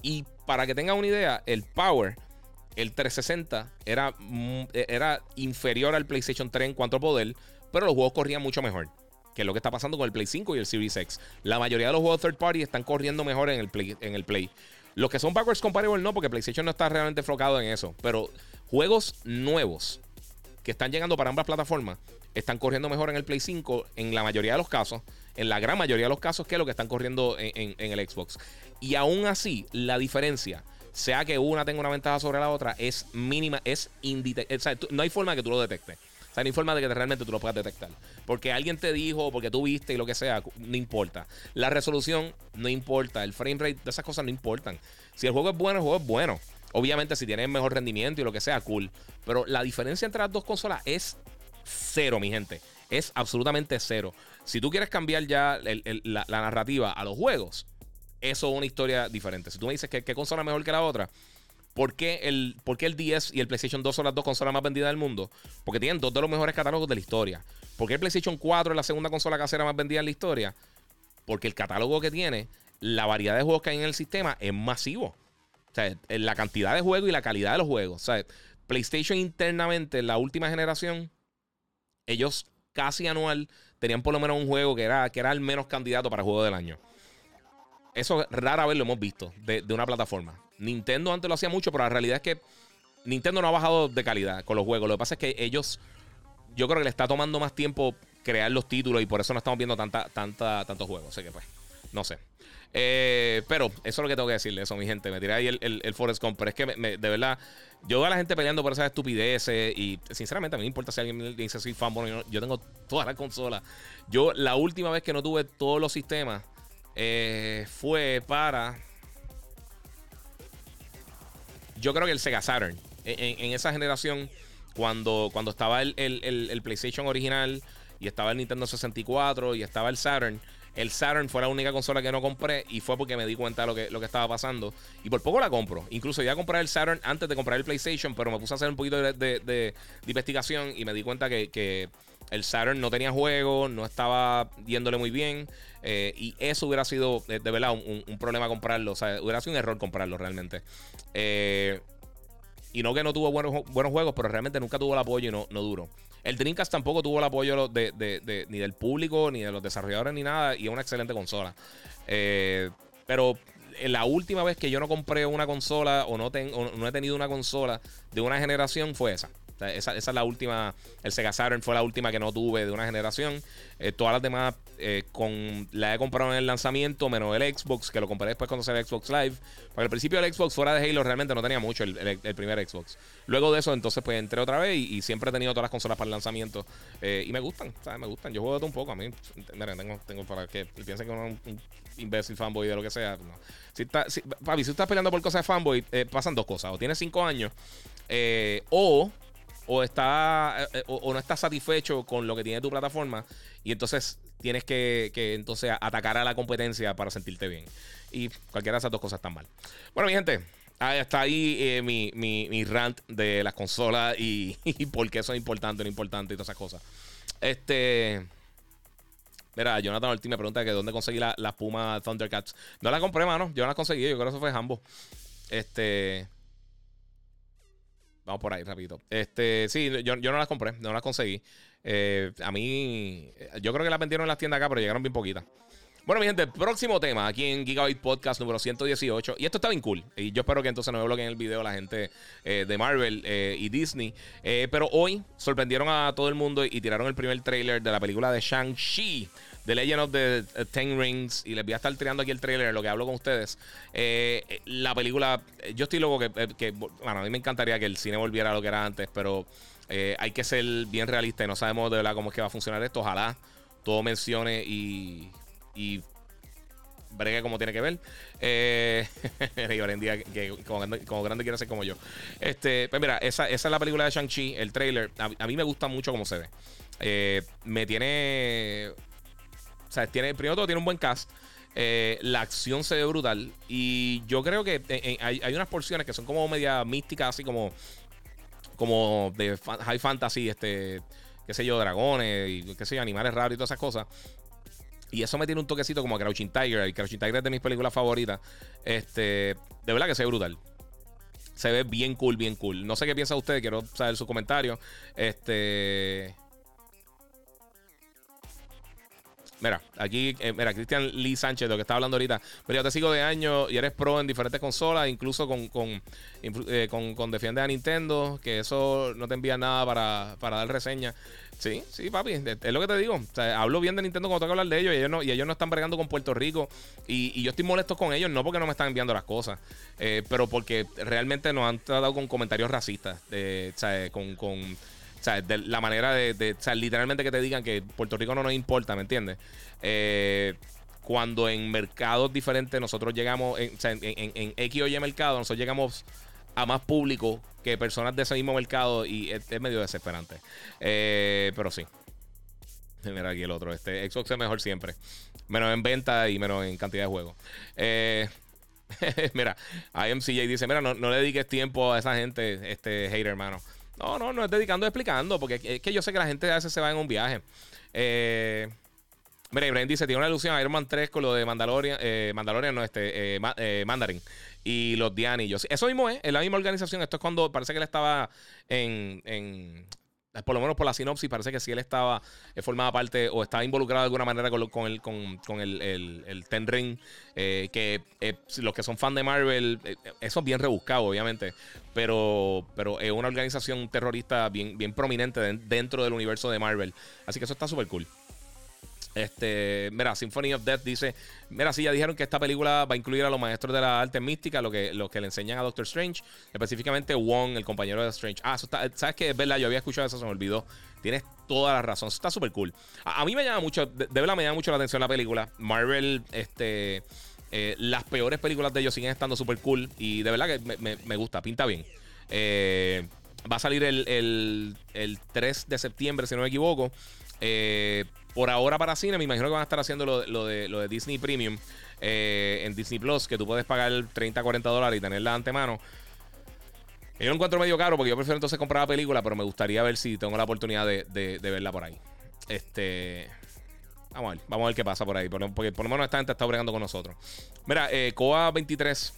Y para que tengan una idea, el Power, el 360, era, mm, era inferior al PlayStation 3 en cuanto a poder, pero los juegos corrían mucho mejor. Que es lo que está pasando con el Play 5 y el Series X. La mayoría de los juegos third party están corriendo mejor en el Play. En el Play. Los que son backwards compatible no, porque PlayStation no está realmente enfocado en eso. Pero juegos nuevos que están llegando para ambas plataformas están corriendo mejor en el Play 5 en la mayoría de los casos, en la gran mayoría de los casos, que lo que están corriendo en, el Xbox. Y aún así, la diferencia, sea que una tenga una ventaja sobre la otra, es mínima, es indetectable. no hay forma de que tú lo detectes. O sea, no de que realmente tú lo puedas detectar. Porque alguien te dijo, porque tú viste y lo que sea, no importa. La resolución no importa. El frame rate de esas cosas no importan. Si el juego es bueno, el juego es bueno. Obviamente, si tiene mejor rendimiento y lo que sea, cool. Pero la diferencia entre las dos consolas es cero, mi gente. Es absolutamente cero. Si tú quieres cambiar ya la, narrativa a los juegos, eso es una historia diferente. Si tú me dices que qué consola es mejor que la otra, ¿Por qué, el, el 10 y el PlayStation 2 son las dos consolas más vendidas del mundo? Porque tienen dos de los mejores catálogos de la historia. ¿Por qué el PlayStation 4 es la segunda consola casera más vendida en la historia? Porque el catálogo que tiene, la variedad de juegos que hay en el sistema es masivo. O sea, la cantidad de juegos y la calidad de los juegos. O sea, PlayStation internamente, en la última generación, ellos casi anual tenían por lo menos un juego que era, que era el menos candidato para juego del año. Eso rara vez lo hemos visto de, una plataforma. Nintendo antes lo hacía mucho, pero la realidad es que Nintendo no ha bajado de calidad con los juegos. Lo que pasa es que ellos, yo creo que le está tomando más tiempo crear los títulos y por eso no estamos viendo tanta, tanta, tantos juegos. Así que pues, no sé. Eh, pero eso es lo que tengo que decirle, eso, mi gente. Me tiré ahí el, el, Forest Gump. Pero es que, de verdad, yo veo a la gente peleando por esas estupideces. Y sinceramente, a mí me importa si alguien me dice soy fanboy. Yo tengo todas las consolas. Yo, la última vez que no tuve todos los sistemas eh, fue para. Yo creo que el Sega Saturn. En, esa generación, cuando, cuando estaba el, el, PlayStation original y estaba el Nintendo 64 y estaba el Saturn. El Saturn fue la única consola que no compré y fue porque me di cuenta de lo que, lo que estaba pasando. Y por poco la compro. Incluso ya a comprar el Saturn antes de comprar el PlayStation, pero me puse a hacer un poquito de, de, investigación y me di cuenta que el Saturn no tenía juego, no estaba yéndole muy bien. Eh, y eso hubiera sido, de, verdad, un, problema comprarlo. O sea, hubiera sido un error comprarlo realmente. Eh, y no que no tuvo buenos, buenos juegos, pero realmente nunca tuvo el apoyo y no, no duró. El Dreamcast tampoco tuvo el apoyo de, ni del público, ni de los desarrolladores, ni nada. Y es una excelente consola. Eh, pero la última vez que yo no compré una consola o no, no he tenido una consola de una generación fue esa. Esa, es la última. El Sega Saturn fue la última que no tuve de una generación. Eh, todas las demás eh, con, la he comprado en el lanzamiento, menos el Xbox, que lo compré después cuando salió Xbox Live. Porque al principio el Xbox fuera de Halo realmente no tenía mucho, el, primer Xbox. Luego de eso, entonces, pues entré otra vez y, siempre he tenido todas las consolas para el lanzamiento. y me gustan, ¿sabes? Me gustan. Yo juego todo un poco. A mí, miren, tengo, para que piensen que uno es un, imbécil fanboy de lo que sea. Si, está, si, papi, si estás peleando por cosas de fanboy, pasan dos cosas. O tienes cinco años, o o está eh, o, no estás satisfecho con lo que tiene tu plataforma y entonces tienes que, entonces atacar a la competencia para sentirte bien. Y cualquiera de esas dos cosas están mal. Bueno, mi gente, está ahí eh, mi, mi, rant de las consolas y, por qué eso es importante no importante y todas esas cosas. Este. Mira, Jonathan Ortiz me pregunta que dónde conseguí la, la Puma Thundercats. No la compré, mano. Yo no la conseguí. Yo creo que eso fue Hambo. Este. Vamos por ahí, rapidito. Este, sí, yo, no las compré, no las conseguí. Eh, a mí, yo creo que las vendieron en las tiendas acá, pero llegaron bien poquitas. Bueno, mi gente, próximo tema aquí en Gigabyte Podcast número 118. Y esto está bien cool. Y yo espero que entonces no me bloqueen el video la gente eh, de Marvel eh, y Disney. pero hoy sorprendieron a todo el mundo y tiraron el primer trailer de la película de Shang-Chi. The Legend of the uh, Ten Rings. Y les voy a estar tirando aquí el trailer, lo que hablo con ustedes. Eh, eh, la película, eh, yo estoy loco que, bueno, a mí me encantaría que el cine volviera a lo que era antes, pero hay que ser bien realista y no sabemos de verdad cómo es que va a funcionar esto. Ojalá todo mencione y, y bregue como tiene que ver. Eh, y día que, como, grande quiere ser como yo. Este, pues mira, esa, esa es la película de Shang-Chi, el trailer. A, mí me gusta mucho cómo se ve. me tiene sea, tiene, primero todo tiene un buen cast. Eh, la acción se ve brutal. Y yo creo que eh, eh, hay, unas porciones que son como media místicas, así como. Como de high fantasy, este. Qué sé yo, dragones y qué sé yo, animales raros y todas esas cosas. Y eso me tiene un toquecito como a Crouching Tiger. Y Crouching Tiger es de mis películas favoritas. Este. De verdad que se ve brutal. Se ve bien cool, bien cool. No sé qué piensa usted, quiero saber su comentario. Este. Mira, aquí, eh, mira, Cristian Lee Sánchez, lo que estaba hablando ahorita. Pero yo te sigo de años y eres pro en diferentes consolas, incluso con, con, eh, con, Defiende a Nintendo, que eso no te envía nada para, para dar reseña. Sí, sí, papi, es lo que te digo. O sea, hablo bien de Nintendo cuando tengo que hablar de ellos y ellos no, y ellos no están bregando con Puerto Rico. Y, yo estoy molesto con ellos, no porque no me están enviando las cosas, eh, pero porque realmente nos han tratado con comentarios racistas, o sea, con, con o sea, de la manera de, o sea, literalmente que te digan que Puerto Rico no nos importa, ¿me entiendes? Eh, cuando en mercados diferentes nosotros llegamos, en, o sea, en, X o Y mercado, nosotros llegamos a más público que personas de ese mismo mercado y es, medio desesperante. Eh, pero sí. Mira aquí el otro. Este Xbox es mejor siempre. Menos en venta y menos en cantidad de juegos. Eh, mira, IMCJ dice: Mira, no, no, le dediques tiempo a esa gente, este hater, hermano. No, no, no es dedicando, explicando, porque es que yo sé que la gente a veces se va en un viaje. Eh, mira, Ibrahim dice, tiene una ilusión a Iron Man 3 con lo de Mandalorian, eh, Mandalorian no, este, eh, eh Mandarin y los Dianillos. Eso mismo es, es la misma organización. Esto es cuando parece que él estaba en por lo menos por la sinopsis, parece que si él estaba, eh, formaba parte o estaba involucrado de alguna manera con, con el, con, el, el, Ten Ring, eh, que eh, los que son fan de Marvel, eso es bien rebuscado, obviamente, pero, pero es una organización terrorista bien, bien prominente dentro del universo de Marvel. Así que eso está súper cool. Este, mira, Symphony of Death dice: Mira, sí, ya dijeron que esta película va a incluir a los maestros de la arte mística, lo que, lo que le enseñan a Doctor Strange, específicamente Wong, el compañero de Strange. Ah, eso está, ¿sabes qué? Es verdad, yo había escuchado eso, se me olvidó. Tienes toda la razón, está súper cool. A, mí me llama mucho, de, verdad me llama mucho la atención la película. Marvel, este, eh, las peores películas de ellos siguen estando súper cool y de verdad que me, gusta, pinta bien. Eh, va a salir el, el, el 3 de septiembre, si no me equivoco. Eh, por ahora para cine, me imagino que van a estar haciendo lo, de, lo de, Disney Premium eh, en Disney Plus, que tú puedes pagar 30, 40 dólares y tenerla de antemano. Yo lo encuentro medio caro porque yo prefiero entonces comprar la película, pero me gustaría ver si tengo la oportunidad de, verla por ahí. Este. Vamos a ver, vamos a ver qué pasa por ahí. Porque por lo menos esta gente está bregando con nosotros. Mira, eh, Coa 23.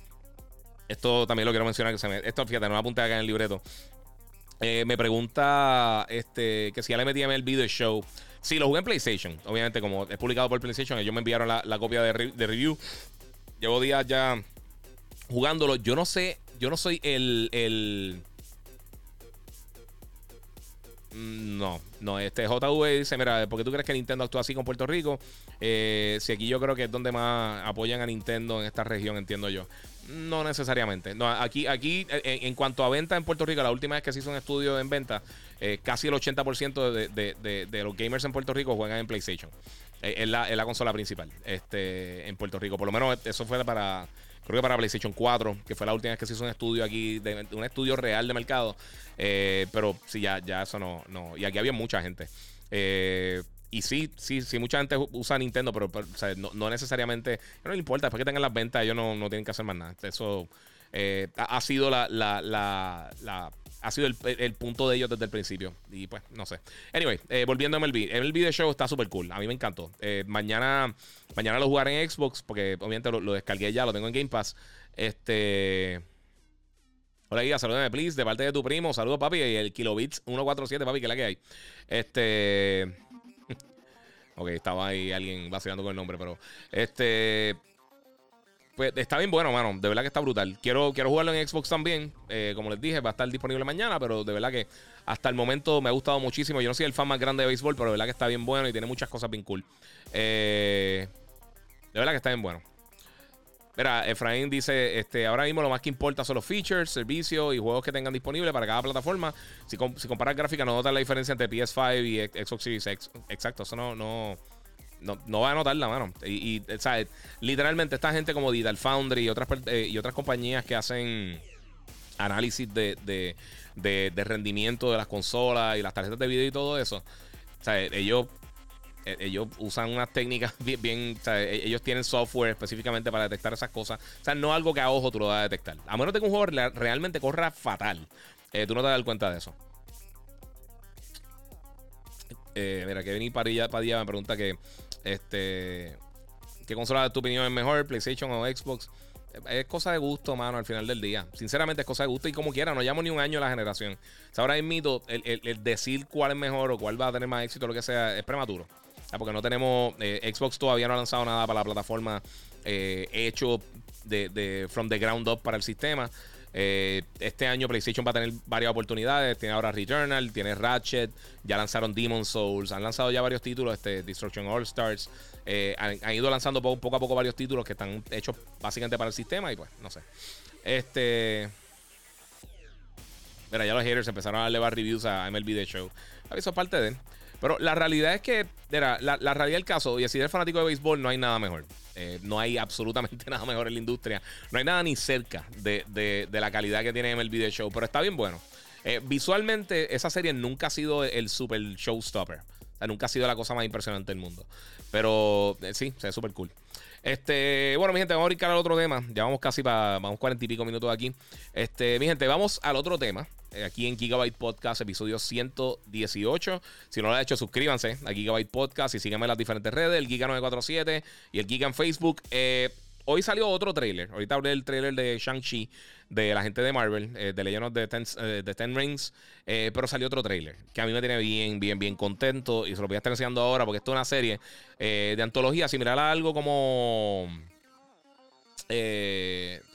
Esto también lo quiero mencionar. Que esto, fíjate, no me apunté acá en el libreto. Eh, me pregunta este, que si ya le metí el video show. Sí, lo jugué en PlayStation. Obviamente, como es publicado por PlayStation, ellos me enviaron la, copia de, review. Llevo días ya jugándolo. Yo no sé, yo no soy el, no, no, este JV dice, mira, ¿por qué tú crees que Nintendo actúa así con Puerto Rico? Eh, si aquí yo creo que es donde más apoyan a Nintendo en esta región, entiendo yo. No necesariamente. No, aquí, aquí en, cuanto a venta en Puerto Rico, la última vez que se hizo un estudio en venta, eh, casi el 80% de, de, los gamers en Puerto Rico juegan en PlayStation. Eh, es, la, la, consola principal este, en Puerto Rico. Por lo menos eso fue para creo que para PlayStation 4, que fue la última vez que se hizo un estudio aquí, un estudio real de mercado. Eh, pero sí, ya, ya eso no, no. Y aquí había mucha gente. Eh, y sí, sí, sí, mucha gente usa Nintendo, pero, no, necesariamente. No le importa, después que tengan las ventas, ellos no, no tienen que hacer más nada. Eso eh, ha, sido la, la, la ha sido el, punto de ellos desde el principio. Y pues, no sé. Anyway, eh, volviendo a MLB. MLB The Show está súper cool. A mí me encantó. Eh, mañana, mañana lo jugaré en Xbox porque obviamente lo, descargué ya, lo tengo en Game Pass. Este. Hola, guía, salúdame, please, de parte de tu primo. Saludos, papi. Y el Kilobits 147, papi, que es la que hay. Este. ok, estaba ahí alguien vacilando con el nombre, pero. Este. Pues está bien bueno, mano. De verdad que está brutal. Quiero, quiero jugarlo en Xbox también. Eh, como les dije, va a estar disponible mañana, pero de verdad que hasta el momento me ha gustado muchísimo. Yo no soy el fan más grande de béisbol, pero de verdad que está bien bueno y tiene muchas cosas bien cool. Eh, de verdad que está bien bueno. Mira, Efraín dice, este, ahora mismo lo más que importa son los features, servicios y juegos que tengan disponibles para cada plataforma. Si, si comparas gráfica, no notas la diferencia entre PS5 y Xbox Series X. Exacto, eso no, no, no va a notar la mano. Y, ¿sabes? literalmente esta gente como Digital Foundry y otras, eh, otras compañías que hacen análisis de, rendimiento de las consolas y las tarjetas de video y todo eso. Ellos, e, ellos usan unas técnicas bien, e, ellos tienen software específicamente para detectar esas cosas. O sea, no algo que a ojo tú lo vas a detectar. A menos de que un juego realmente corra fatal. Eh, tú no te das cuenta de eso. Eh, mira, Kevin Padilla, Padilla me pregunta que este, ¿Qué consola de tu opinión es mejor? ¿PlayStation o Xbox? Es cosa de gusto, mano, al final del día. Sinceramente es cosa de gusto y como quiera, no llamo ni un año a la generación. O sea, ahora mito, el, decir cuál es mejor o cuál va a tener más éxito, lo que sea, es prematuro. porque no tenemos, eh, Xbox todavía no ha lanzado nada para la plataforma eh, hecho de, de, from the ground up para el sistema. Eh, este año PlayStation va a tener varias oportunidades. Tiene ahora Returnal, tiene Ratchet, ya lanzaron Demon Souls, han lanzado ya varios títulos, este, Destruction All Stars. Eh, han, ido lanzando poco, a poco varios títulos que están hechos básicamente para el sistema y pues, no sé. Este. Mira, ya los haters empezaron a darle reviews a MLB The Show. Es parte de. Pero la realidad es que, mira, la, la realidad del caso, y si eres fanático de béisbol, no hay nada mejor. Eh, no hay absolutamente nada mejor en la industria. No hay nada ni cerca de, la calidad que tiene el video show. Pero está bien bueno. Eh, visualmente, esa serie nunca ha sido el super showstopper. O sea, nunca ha sido la cosa más impresionante del mundo. Pero eh, sí, se ve súper cool. Este, bueno, mi gente, vamos a brincar al otro tema. Ya vamos casi para, vamos cuarenta y pico minutos aquí. Este, mi gente, vamos al otro tema. Eh, aquí en Gigabyte Podcast, episodio 118. Si no lo ha hecho, suscríbanse a Gigabyte Podcast y síganme en las diferentes redes, el Giga947 y el Giga en Facebook. Eh, hoy salió otro trailer. Ahorita hablé del trailer de Shang-Chi, de la gente de Marvel, eh, de Legend the Ten, Rings. pero salió otro trailer que a mí me tiene bien, bien, bien contento. Y se lo voy a estar enseñando ahora porque esto es una serie de antología similar a algo como.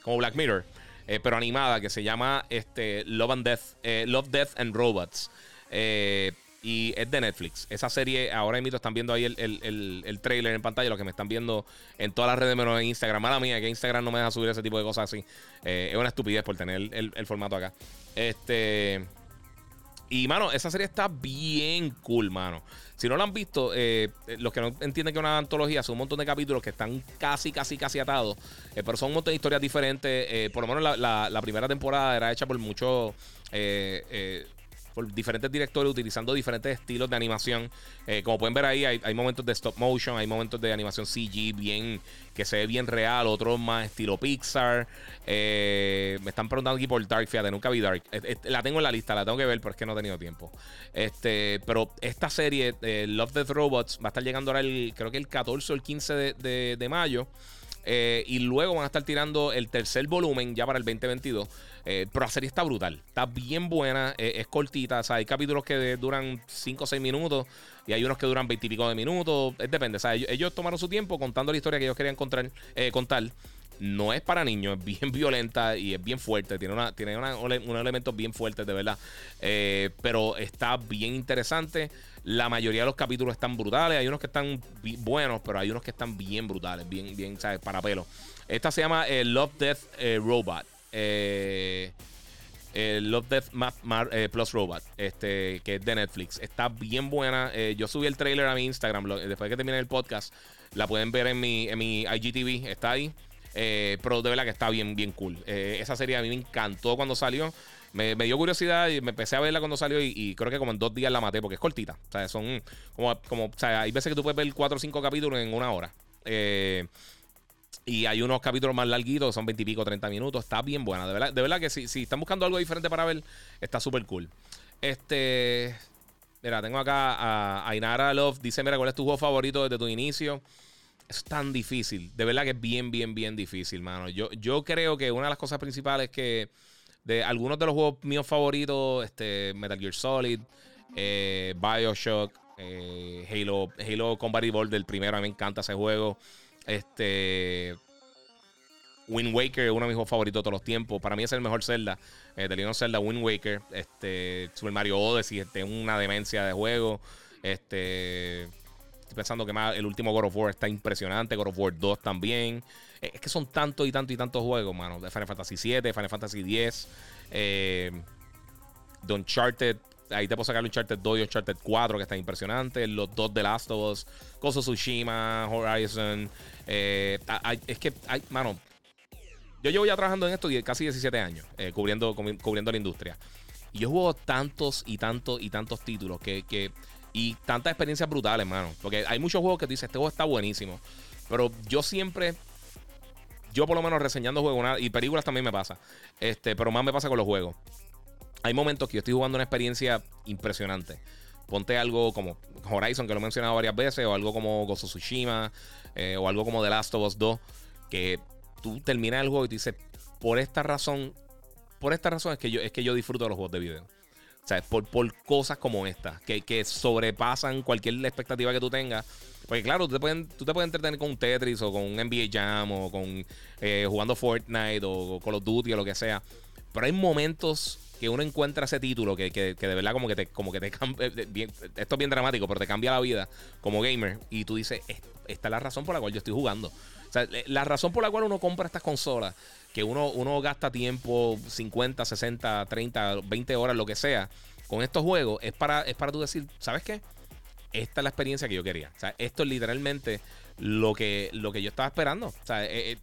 como Black Mirror. Eh, pero animada, que se llama este, Love and Death, eh, Love, Death and Robots. Eh, y es de Netflix. Esa serie, ahora mismo están viendo ahí el, el, trailer en pantalla, los que me están viendo en todas las redes menos en Instagram. Mala mía, que Instagram no me deja subir ese tipo de cosas así. es una estupidez por tener el, formato acá. Este. Y, mano, esa serie está bien cool, mano. Si no la han visto, eh, los que no entienden que es una antología, son un montón de capítulos que están casi, casi, casi atados. Eh, pero son un montón de historias diferentes. Eh, por lo menos la, la, primera temporada era hecha por muchos por diferentes directores utilizando diferentes estilos de animación. Eh, como pueden ver ahí, hay, momentos de stop motion, hay momentos de animación CG bien que se ve bien real, otros más estilo Pixar. Eh, me están preguntando aquí por Dark, fíjate, nunca vi Dark. la tengo en la lista, la tengo que ver, pero es que no he tenido tiempo. Este, pero esta serie, eh, Love Death Robots, va a estar llegando ahora el, creo que el 14 o el 15 de, de mayo. Eh, y luego van a estar tirando el tercer volumen ya para el 2022. Eh, pero la serie está brutal. Está bien buena. Eh, es cortita. O sea, hay capítulos que duran 5 o 6 minutos. Y hay unos que duran 20 y pico de minutos. depende. O sea, ellos, tomaron su tiempo contando la historia que ellos querían contar, contar. No es para niños, es bien violenta y es bien fuerte. Tiene, una, tiene unos elementos bien fuertes, de verdad. Eh, pero está bien interesante. La mayoría de los capítulos están brutales. Hay unos que están buenos, pero hay unos que están bien brutales, bien, bien, ¿sabes? Para pelo. Esta se llama eh, Love Death eh, Robot. Love Death Plus Robot, este, que es de Netflix. Está bien buena. yo subí el trailer a mi Instagram después de que termine el podcast. La pueden ver en mi, en mi IGTV, está ahí. Pero de verdad que está bien, bien cool. esa serie a mí me encantó cuando salió. Me, dio curiosidad y me empecé a verla cuando salió y, creo que como en dos días la maté porque es cortita. O sea, son como, como o sea, hay veces que tú puedes ver cuatro o cinco capítulos en una hora. Eh, y hay unos capítulos más larguitos, son veintipico, treinta minutos. Está bien buena. De verdad, de verdad que si, si están buscando algo diferente para ver, está súper cool. Este. Mira, tengo acá a Ainara Love. Dice: Mira, ¿cuál es tu juego favorito desde tu inicio? Es tan difícil. De verdad que es bien, bien, bien difícil, mano. Yo, yo creo que una de las cosas principales que de algunos de los juegos míos favoritos, este, Metal Gear Solid, eh, Bioshock, eh, Halo, Halo Combat Evolved del primero, a mí me encanta ese juego. Este. Wind Waker uno de mis juegos favoritos de todos los tiempos. Para mí es el mejor Zelda. Eh, The Legend Zelda, Wind Waker. Este, Super Mario Odyssey, este, una demencia de juego. Este. Estoy pensando que el último God of War está impresionante. God of War 2 también. Eh, es que son tantos y tantos y tantos juegos, mano. De Final Fantasy 7, Final Fantasy 10. Eh, The Uncharted. Ahí te puedo sacar el Uncharted 2 y Uncharted 4, que están impresionantes. Los dos de Last of Us. Koso Tsushima, Horizon. Eh, es que, hay, mano. Yo llevo ya trabajando en esto casi 17 años, eh, cubriendo, cubriendo la industria. Y yo juego tantos y tantos y tantos títulos que, que y tantas experiencias brutales, mano. Porque hay muchos juegos que tú dices, este juego está buenísimo. Pero yo siempre, yo por lo menos reseñando juegos, y películas también me pasa. Este, pero más me pasa con los juegos. Hay momentos que yo estoy jugando una experiencia impresionante. Ponte algo como Horizon, que lo he mencionado varias veces, o algo como Gozo Tsushima, eh, o algo como The Last of Us 2, que tú terminas el juego y te dices, por esta razón, por esta razón es que yo, es que yo disfruto de los juegos de video. O sea, por, cosas como esta, que, que, sobrepasan cualquier expectativa que tú tengas. Porque claro, tú te, pueden, tú te puedes entretener con un Tetris o con un NBA Jam o con eh, jugando Fortnite o Call of Duty o lo que sea. Pero hay momentos que uno encuentra ese título que, que, de verdad como que te, como que te eh, esto es bien dramático, pero te cambia la vida como gamer y tú dices, esta es la razón por la cual yo estoy jugando. O sea, la razón por la cual uno compra estas consolas que uno, uno gasta tiempo 50, 60, 30, 20 horas, lo que sea, con estos juegos, es para, es para tú decir, ¿sabes qué? Esta es la experiencia que yo quería. O sea, esto es literalmente lo que, lo que yo estaba esperando. O sea, eh, eh,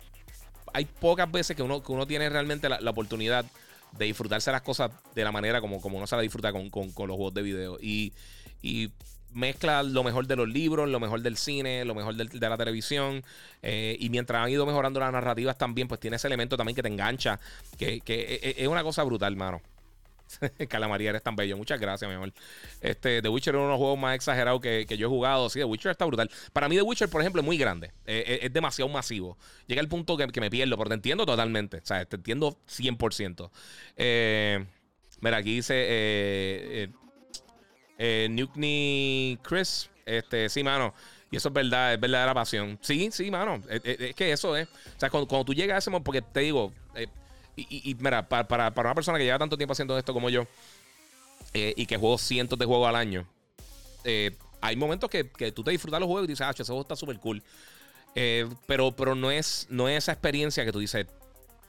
hay pocas veces que uno, que uno tiene realmente la, oportunidad de disfrutarse las cosas de la manera como, como uno se la disfruta con, con, los juegos de video. Y, y mezcla lo mejor de los libros, lo mejor del cine, lo mejor de la televisión. Eh, y mientras han ido mejorando las narrativas también, pues tiene ese elemento también que te engancha, que, e, e, es una cosa brutal, mano. Calamaría, eres tan bello. Muchas gracias, mi amor. Este, The Witcher es uno de los juegos más exagerados que, yo he jugado. Sí, The Witcher está brutal. Para mí, The Witcher, por ejemplo, es muy grande. Eh, eh, es, demasiado masivo. Llega el punto que, me pierdo, pero te entiendo totalmente. O sea, te entiendo 100%. mira, aquí dice eh, Nukni Chris. Este, sí, mano. Y eso es verdad, es verdadera pasión. Sí, sí, mano. Es, que eso es. O sea, cuando, tú llegas a ese momento, porque te digo, eh, y, mira, para, para, una persona que lleva tanto tiempo haciendo esto como yo, eh, y que juego cientos de juegos al año, eh, hay momentos que, que, tú te disfrutas los juegos y dices, ah, ese juego está súper cool. pero, pero no es, no es esa experiencia que tú dices,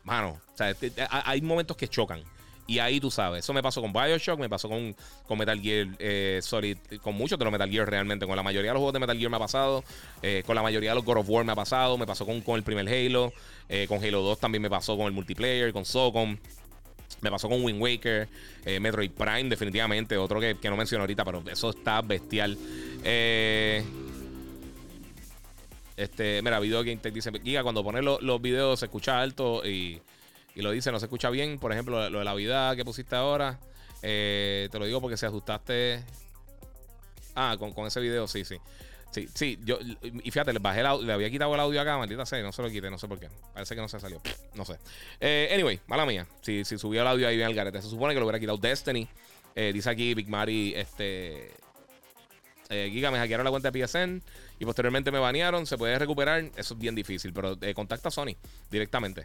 mano. O sea, hay momentos que chocan. Y ahí tú sabes, eso me pasó con Bioshock, me pasó con, con Metal Gear eh, Solid, con muchos de los Metal Gear realmente. Con la mayoría de los juegos de Metal Gear me ha pasado, eh, con la mayoría de los God of War me ha pasado, me pasó con, con el primer Halo, eh, con Halo 2 también me pasó con el multiplayer, con Socom. Me pasó con Wind Waker, eh, Metroid Prime, definitivamente. Otro que, no menciono ahorita, pero eso está bestial. este, mira, Video Game Tech dice: Giga, cuando pones los videos se escucha alto y y lo dice, no se escucha bien. Por ejemplo, lo de la vida que pusiste ahora. Eh, te lo digo porque si ajustaste. Ah, con, ese video, sí, sí. Sí, sí, yo. Y fíjate, le bajé el había quitado el audio acá, maldita sea, no se lo quité, no sé por qué. Parece que no se salió. No sé. Eh, anyway, mala mía. Si, si subió el audio ahí bien al garete. Se supone que lo hubiera quitado Destiny. Eh, dice aquí Big Mari, este. Eh, Giga, me hackearon la cuenta de PSN y posteriormente me banearon. Se puede recuperar. Eso es bien difícil, pero eh, contacta a Sony directamente.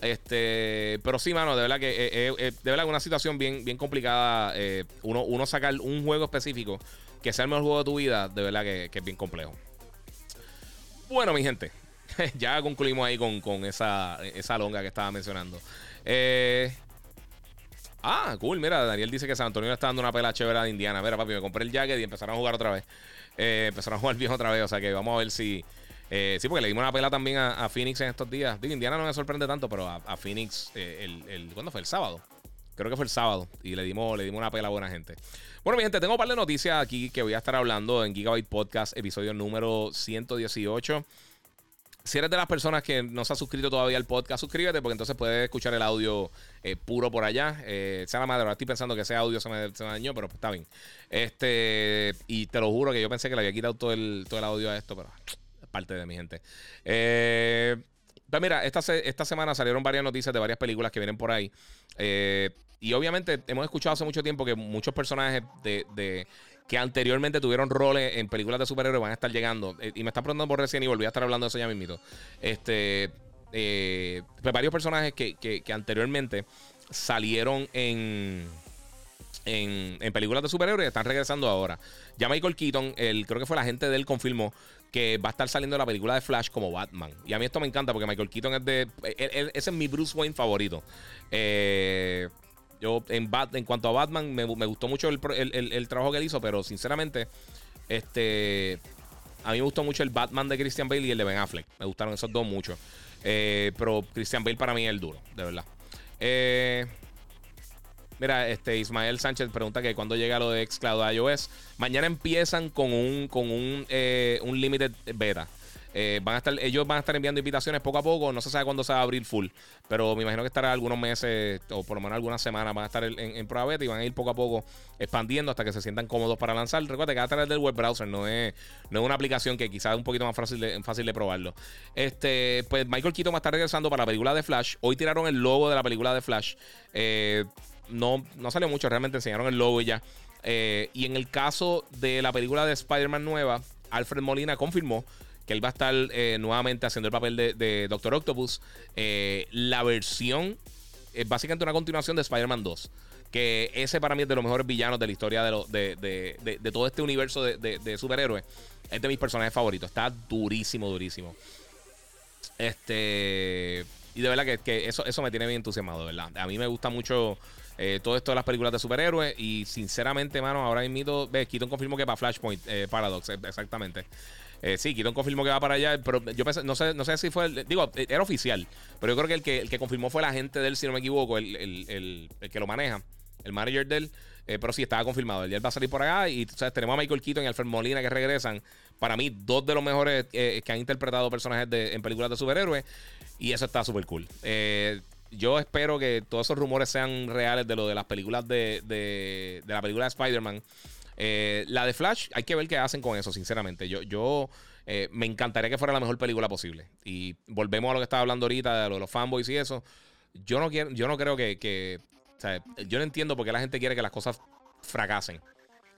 Este, pero sí, mano, de verdad que eh, eh, de verdad una situación bien, bien complicada. uno, uno sacar un juego específico que sea el mejor juego de tu vida, de verdad que, es bien complejo. Bueno, mi gente, ya concluimos ahí con, con esa, esa longa que estaba mencionando. Eh, Ah, cool. Mira, Daniel dice que San Antonio está dando una pela chévere de Indiana. Mira, papi, me compré el jacket y empezaron a jugar otra vez. Eh, empezaron a jugar bien otra vez. O sea que vamos a ver si. Eh, sí, porque le dimos una pela también a, Phoenix en estos días. Digo, Indiana no me sorprende tanto, pero a, Phoenix, eh, el, el, ¿cuándo fue? El sábado. Creo que fue el sábado. Y le dimos, le dimos una pela a buena gente. Bueno, mi gente, tengo un par de noticias aquí que voy a estar hablando en Gigabyte Podcast, episodio número 118. Si eres de las personas que no se ha suscrito todavía al podcast, suscríbete porque entonces puedes escuchar el audio eh, puro por allá. Eh, sea la madre, estoy pensando que ese audio se me, dañó, pero está bien. Este, y te lo juro que yo pensé que le había quitado todo el, todo el audio a esto, pero parte de mi gente. Eh, pues mira, esta, esta semana salieron varias noticias de varias películas que vienen por ahí. Eh, y obviamente hemos escuchado hace mucho tiempo que muchos personajes de, que anteriormente tuvieron roles en películas de superhéroes van a estar llegando. Eh, y me está preguntando por recién y volví a estar hablando de eso ya mismito. Este, eh, pues varios personajes que, anteriormente salieron en, en, películas de superhéroes están regresando ahora. Ya Michael Keaton, el, creo que fue la gente de él, confirmó que va a estar saliendo la película de Flash como Batman. Y a mí esto me encanta porque Michael Keaton es de. ese es mi Bruce Wayne favorito. Eh, yo, en, en cuanto a Batman, me, gustó mucho el, trabajo que él hizo, pero sinceramente, este. A mí me gustó mucho el Batman de Christian Bale y el de Ben Affleck. Me gustaron esos dos mucho. Eh, pero Christian Bale para mí es el duro, de verdad. Eh, mira, este Ismael Sánchez pregunta que cuando llega lo de Xcloud iOS. Mañana empiezan con un, con un, eh, un limited beta. Eh, van a estar, ellos van a estar enviando invitaciones poco a poco. No se sabe cuándo se va a abrir full. Pero me imagino que estará algunos meses o por lo menos algunas semanas van a estar en, prueba beta y van a ir poco a poco expandiendo hasta que se sientan cómodos para lanzar. Recuerda que va a través del web browser, no es, no es una aplicación que quizás es un poquito más fácil de, fácil de probarlo. Este, pues Michael Keaton va a estar regresando para la película de Flash. Hoy tiraron el logo de la película de Flash. Eh, no, no salió mucho, realmente enseñaron el logo ya. Eh, y en el caso de la película de Spider-Man nueva, Alfred Molina confirmó que él va a estar eh, nuevamente haciendo el papel de, Doctor Octopus. Eh, la versión es básicamente una continuación de Spider-Man 2. Que ese para mí es de los mejores villanos de la historia de, de, todo este universo de, superhéroes. Es de mis personajes favoritos. Está durísimo, durísimo. Este. Y de verdad que, eso, eso me tiene bien entusiasmado, de verdad. A mí me gusta mucho eh, todo esto de las películas de superhéroes. Y sinceramente, mano, ahora mismo, ves, Keaton confirmó que para Flashpoint, Paradox, exactamente. Eh, sí, Keaton confirmó que va para allá, pero yo pensé, no sé, no sé si fue, digo, era oficial, pero yo creo que el que, el que confirmó fue la gente de él, si no me equivoco, el, el, el, que lo maneja, el manager de él, eh, pero sí estaba confirmado. Él va a salir por allá y ¿sabes? tenemos a Michael Keaton y Alfred Molina que regresan. Para mí, dos de los mejores eh, que han interpretado personajes de, en películas de superhéroes. Y eso está súper cool. Eh, yo espero que todos esos rumores sean reales de lo de las películas de, de, de la película de Spider-Man. Eh, la de Flash, hay que ver qué hacen con eso, sinceramente. Yo, yo eh, me encantaría que fuera la mejor película posible. Y volvemos a lo que estaba hablando ahorita, de los fanboys y eso. Yo no quiero, yo no creo que, yo no entiendo por qué la gente quiere que las cosas fracasen.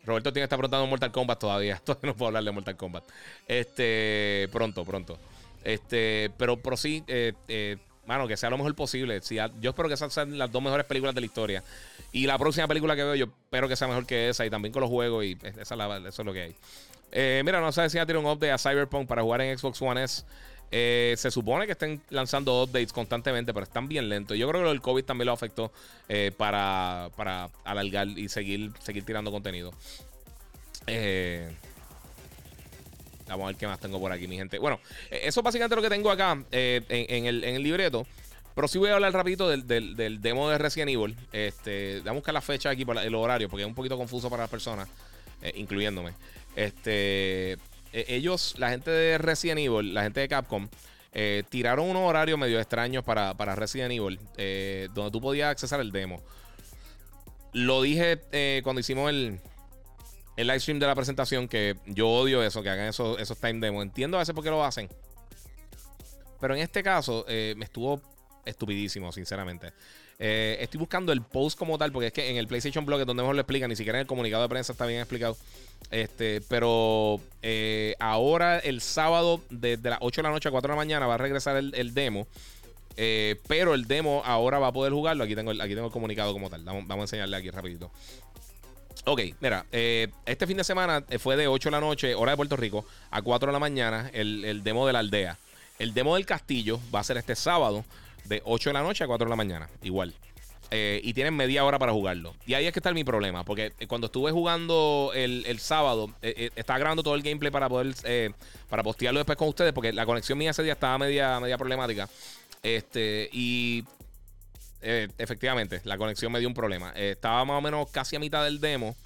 Roberto tiene que estar preguntando Mortal Kombat todavía. Todavía no puedo hablar de Mortal Kombat. Este, pronto, pronto. Este, pero, pero sí, eh, mano, que sea lo mejor posible. Si yo espero que sean las dos mejores películas de la historia. Y la próxima película que veo, yo espero que sea mejor que esa. Y también con los juegos. Y esa eso es lo que hay. Eh, mira, no sé si ya tiene un update a Cyberpunk para jugar en Xbox One S. Eh, se supone que estén lanzando updates constantemente, pero están bien lentos. Yo creo que el COVID también lo afectó eh, para, para alargar y seguir, seguir tirando contenido. Vamos a ver qué más tengo por aquí, mi gente. Bueno, eso es básicamente lo que tengo acá en, el, en el libreto. Pero sí voy a hablar rapidito del, demo de Resident Evil. Este, voy a buscar la fecha aquí, por el horario, porque es un poquito confuso para las personas, eh, incluyéndome. Este, e, ellos, la gente de Resident Evil, la gente de Capcom, eh, tiraron unos horarios medio extraños para, Resident Evil, eh, donde tú podías accesar el demo. Lo dije cuando hicimos el, el live stream de la presentación, que yo odio eso, que hagan esos, esos time demos. Entiendo a veces por qué lo hacen. Pero en este caso, me estuvo estupidísimo, sinceramente. Eh, estoy buscando el post como tal, porque es que en el PlayStation Blog es donde mejor lo explican, ni siquiera en el comunicado de prensa está bien explicado. Este, pero eh, ahora el sábado, desde las 8 de la noche a 4 de la mañana, va a regresar el, demo. Eh, pero el demo ahora va a poder jugarlo. Aquí tengo, aquí tengo el comunicado como tal. Vamos, a enseñarle aquí rapidito. Ok, mira, este fin de semana fue de 8 de la noche, hora de Puerto Rico, a 4 de la mañana, el, el demo de la aldea. El demo del castillo va a ser este sábado de 8 de la noche a 4 de la mañana. Igual. Eh, y tienen media hora para jugarlo. Y ahí es que está mi problema. Porque eh, cuando estuve jugando el, sábado, eh, estaba grabando todo el gameplay para poder para postearlo después con ustedes. Porque la conexión mía ese día estaba media, media problemática. Este, y efectivamente, la conexión me dio un problema. estaba más o menos casi a mitad del demo.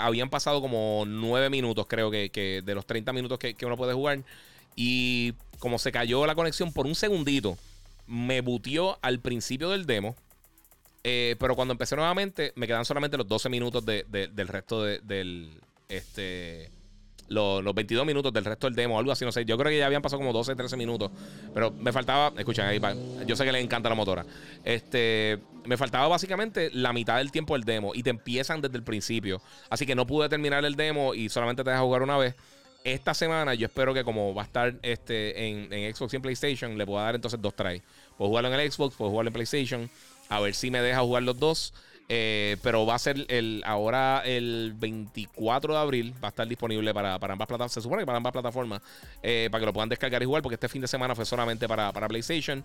habían pasado como 9 minutos, creo que, de los 30 minutos que, que uno puede jugar. Y como se cayó la conexión por un segundito me butió al principio del demo. Eh, pero cuando empecé nuevamente, me quedan solamente los 12 minutos del resto del. Este. Los, 22 minutos del resto del demo, algo así, no sé. Yo creo que ya habían pasado como 12, 13 minutos. Pero me faltaba. Escuchen ahí, yo sé que les encanta la motora. Este. Me faltaba básicamente la mitad del tiempo del demo. Y te empiezan desde el principio. Así que no pude terminar el demo y solamente te deja jugar una vez esta semana yo espero que como va a estar este en, Xbox y en PlayStation, le pueda dar entonces dos tries. Puedo jugarlo en el Xbox, puedo jugarlo en PlayStation. A ver si me deja jugar los dos. Eh, pero va a ser el ahora el 24 de abril. Va a estar disponible para, ambas plataformas. Se supone que para ambas plataformas. Eh, para que lo puedan descargar y jugar. Porque este fin de semana fue solamente para, PlayStation.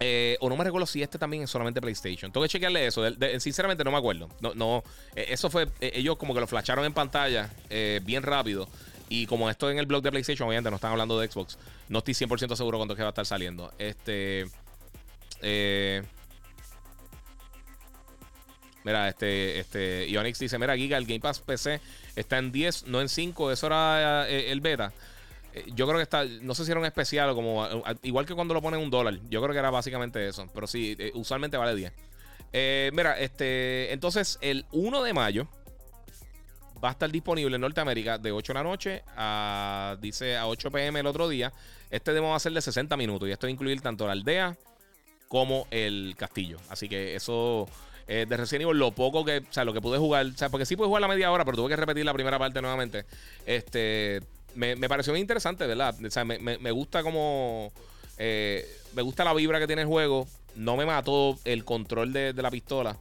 Eh, o no me recuerdo si este también es solamente PlayStation. Tengo que chequearle eso. sinceramente no me acuerdo. No, no, eso fue. ellos como que lo flasharon en pantalla bien rápido. Y como esto en el blog de PlayStation, obviamente no están hablando de Xbox, no estoy 100% seguro cuándo es que va a estar saliendo. Este. Eh, mira, este, este, Ionix dice: Mira, Giga, el Game Pass PC está en 10, no en 5. Eso era eh, el beta. Eh, yo creo que está, no sé si era un especial o como, igual que cuando lo ponen un dólar. Yo creo que era básicamente eso. Pero sí, usualmente vale 10. mira, este, entonces el 1 de mayo va a estar disponible en Norteamérica de 8 de la noche a, dice, a 8 pm el otro día. Este demo va a ser de 60 minutos y esto va a incluir tanto la aldea como el castillo. Así que eso eh, de Resident Evil, lo poco que, o sea, lo que pude jugar, o sea, porque sí pude jugar la media hora, pero tuve que repetir la primera parte nuevamente. Este, me, pareció muy interesante, ¿verdad? O sea, me, gusta como, eh, me gusta la vibra que tiene el juego. No me mató el control de, de la pistola.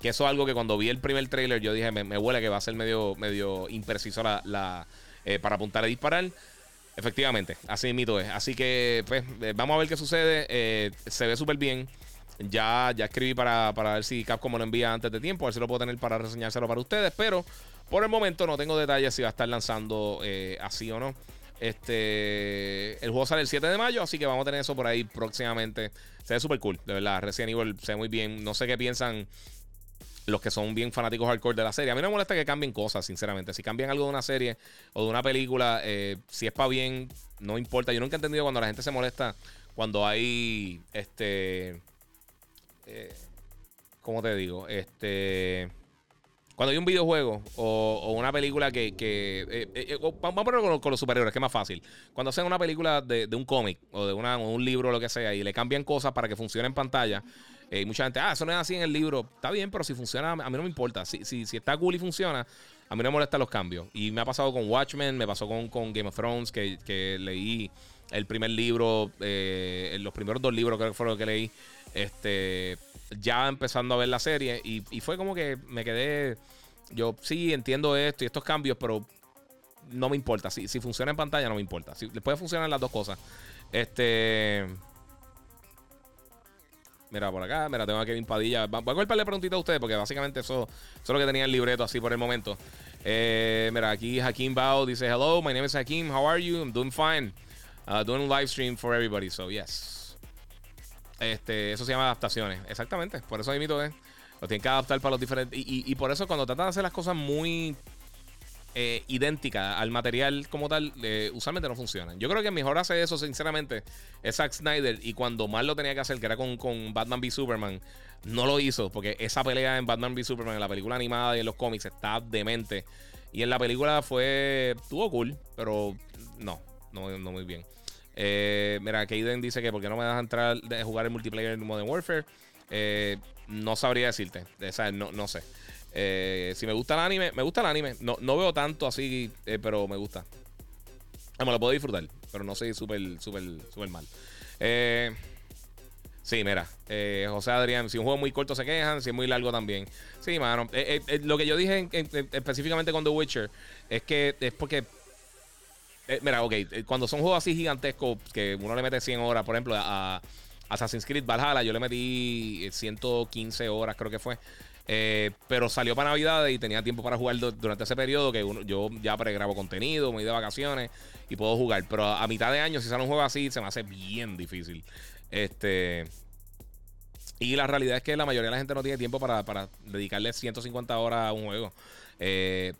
Que eso es algo que cuando vi el primer trailer yo dije, me, huele que va a ser medio, medio impreciso la, eh, para apuntar y disparar. Efectivamente, así mito es. Así que, pues, vamos a ver qué sucede. Se ve súper bien. Ya, ya escribí para, ver si Capcom me lo envía antes de tiempo. A ver si lo puedo tener para reseñárselo para ustedes. Pero por el momento no tengo detalles si va a estar lanzando así o no. Este, el juego sale el 7 de mayo, así que vamos a tener eso por ahí próximamente. Se ve súper cool, de verdad. Resident Evil se ve muy bien. No sé qué piensan los que son bien fanáticos hardcore de la serie. A mí no me molesta que cambien cosas, sinceramente. Si cambian algo de una serie o de una película, eh, si es para bien, no importa. Yo nunca he entendido cuando la gente se molesta cuando hay este. Eh, ¿Cómo te digo? Este. Cuando hay un videojuego o, una película que. Eh, vamos a ponerlo con, los superhéroes, que es más fácil. Cuando hacen una película de, un cómic o de una, un libro o lo que sea y le cambian cosas para que funcione en pantalla y mucha gente, ah, eso no es así en el libro. Está bien, pero si funciona, a mí no me importa. Si, si, está cool y funciona, a mí no me molestan los cambios. Y me ha pasado con Watchmen, me pasó con, con Game of Thrones, que leí el primer libro, eh, los primeros dos libros creo que fueron los que leí, este, ya empezando a ver la serie. Y, fue como que me quedé, yo sí entiendo esto y estos cambios, pero no me importa. Si, si funciona en pantalla, no me importa. Si, puede funcionar las dos cosas. Este. Mira, por acá, mira, tengo a Kevin Padilla. Voy a golpearle preguntita a ustedes porque básicamente eso, es lo que tenía el libreto así por el momento. Eh, mira, aquí Hakim Bao dice: Hello, my name is Hakim. How are you? I'm doing fine. Uh, doing a live stream for everybody, so yes. Este, eso se llama adaptaciones. Exactamente, por eso invito, ¿eh? Lo tienen que adaptar para los diferentes. y por eso cuando tratan de hacer las cosas muy eh, idéntica al material como tal, eh, usualmente no funcionan. Yo creo que mejor hace eso, sinceramente, es Zack Snyder. Y cuando más lo tenía que hacer, que era con, con Batman v Superman, no lo hizo. Porque esa pelea en Batman v Superman, en la película animada y en los cómics, está demente. Y en la película fue. Estuvo cool, pero no, no, no muy bien. Eh, mira, Kaden dice que porque no me dejas entrar de jugar el multiplayer en Modern Warfare. Eh, no sabría decirte. O no, no sé. Eh, si me gusta el anime, me gusta el anime. No, no veo tanto así, pero me gusta. Ah, me lo puedo disfrutar, pero no soy súper, súper, súper mal. Sí, mira, José Adrián, si un juego es muy corto se quejan, si es muy largo también. Sí, mano. lo que yo dije específicamente con The Witcher es que es porque mira, ok, cuando son juegos así gigantescos que uno le mete 100 horas, por ejemplo, a, Assassin's Creed Valhalla, yo le metí 115 horas, creo que fue. Eh, pero salió para Navidad y tenía tiempo para jugar durante ese periodo que yo ya pregrabo contenido, me voy de vacaciones y puedo jugar. Pero a, mitad de año, si sale un juego así, se me hace bien difícil. Este. Y la realidad es que la mayoría de la gente no tiene tiempo para, dedicarle 150 horas a un juego. Eh,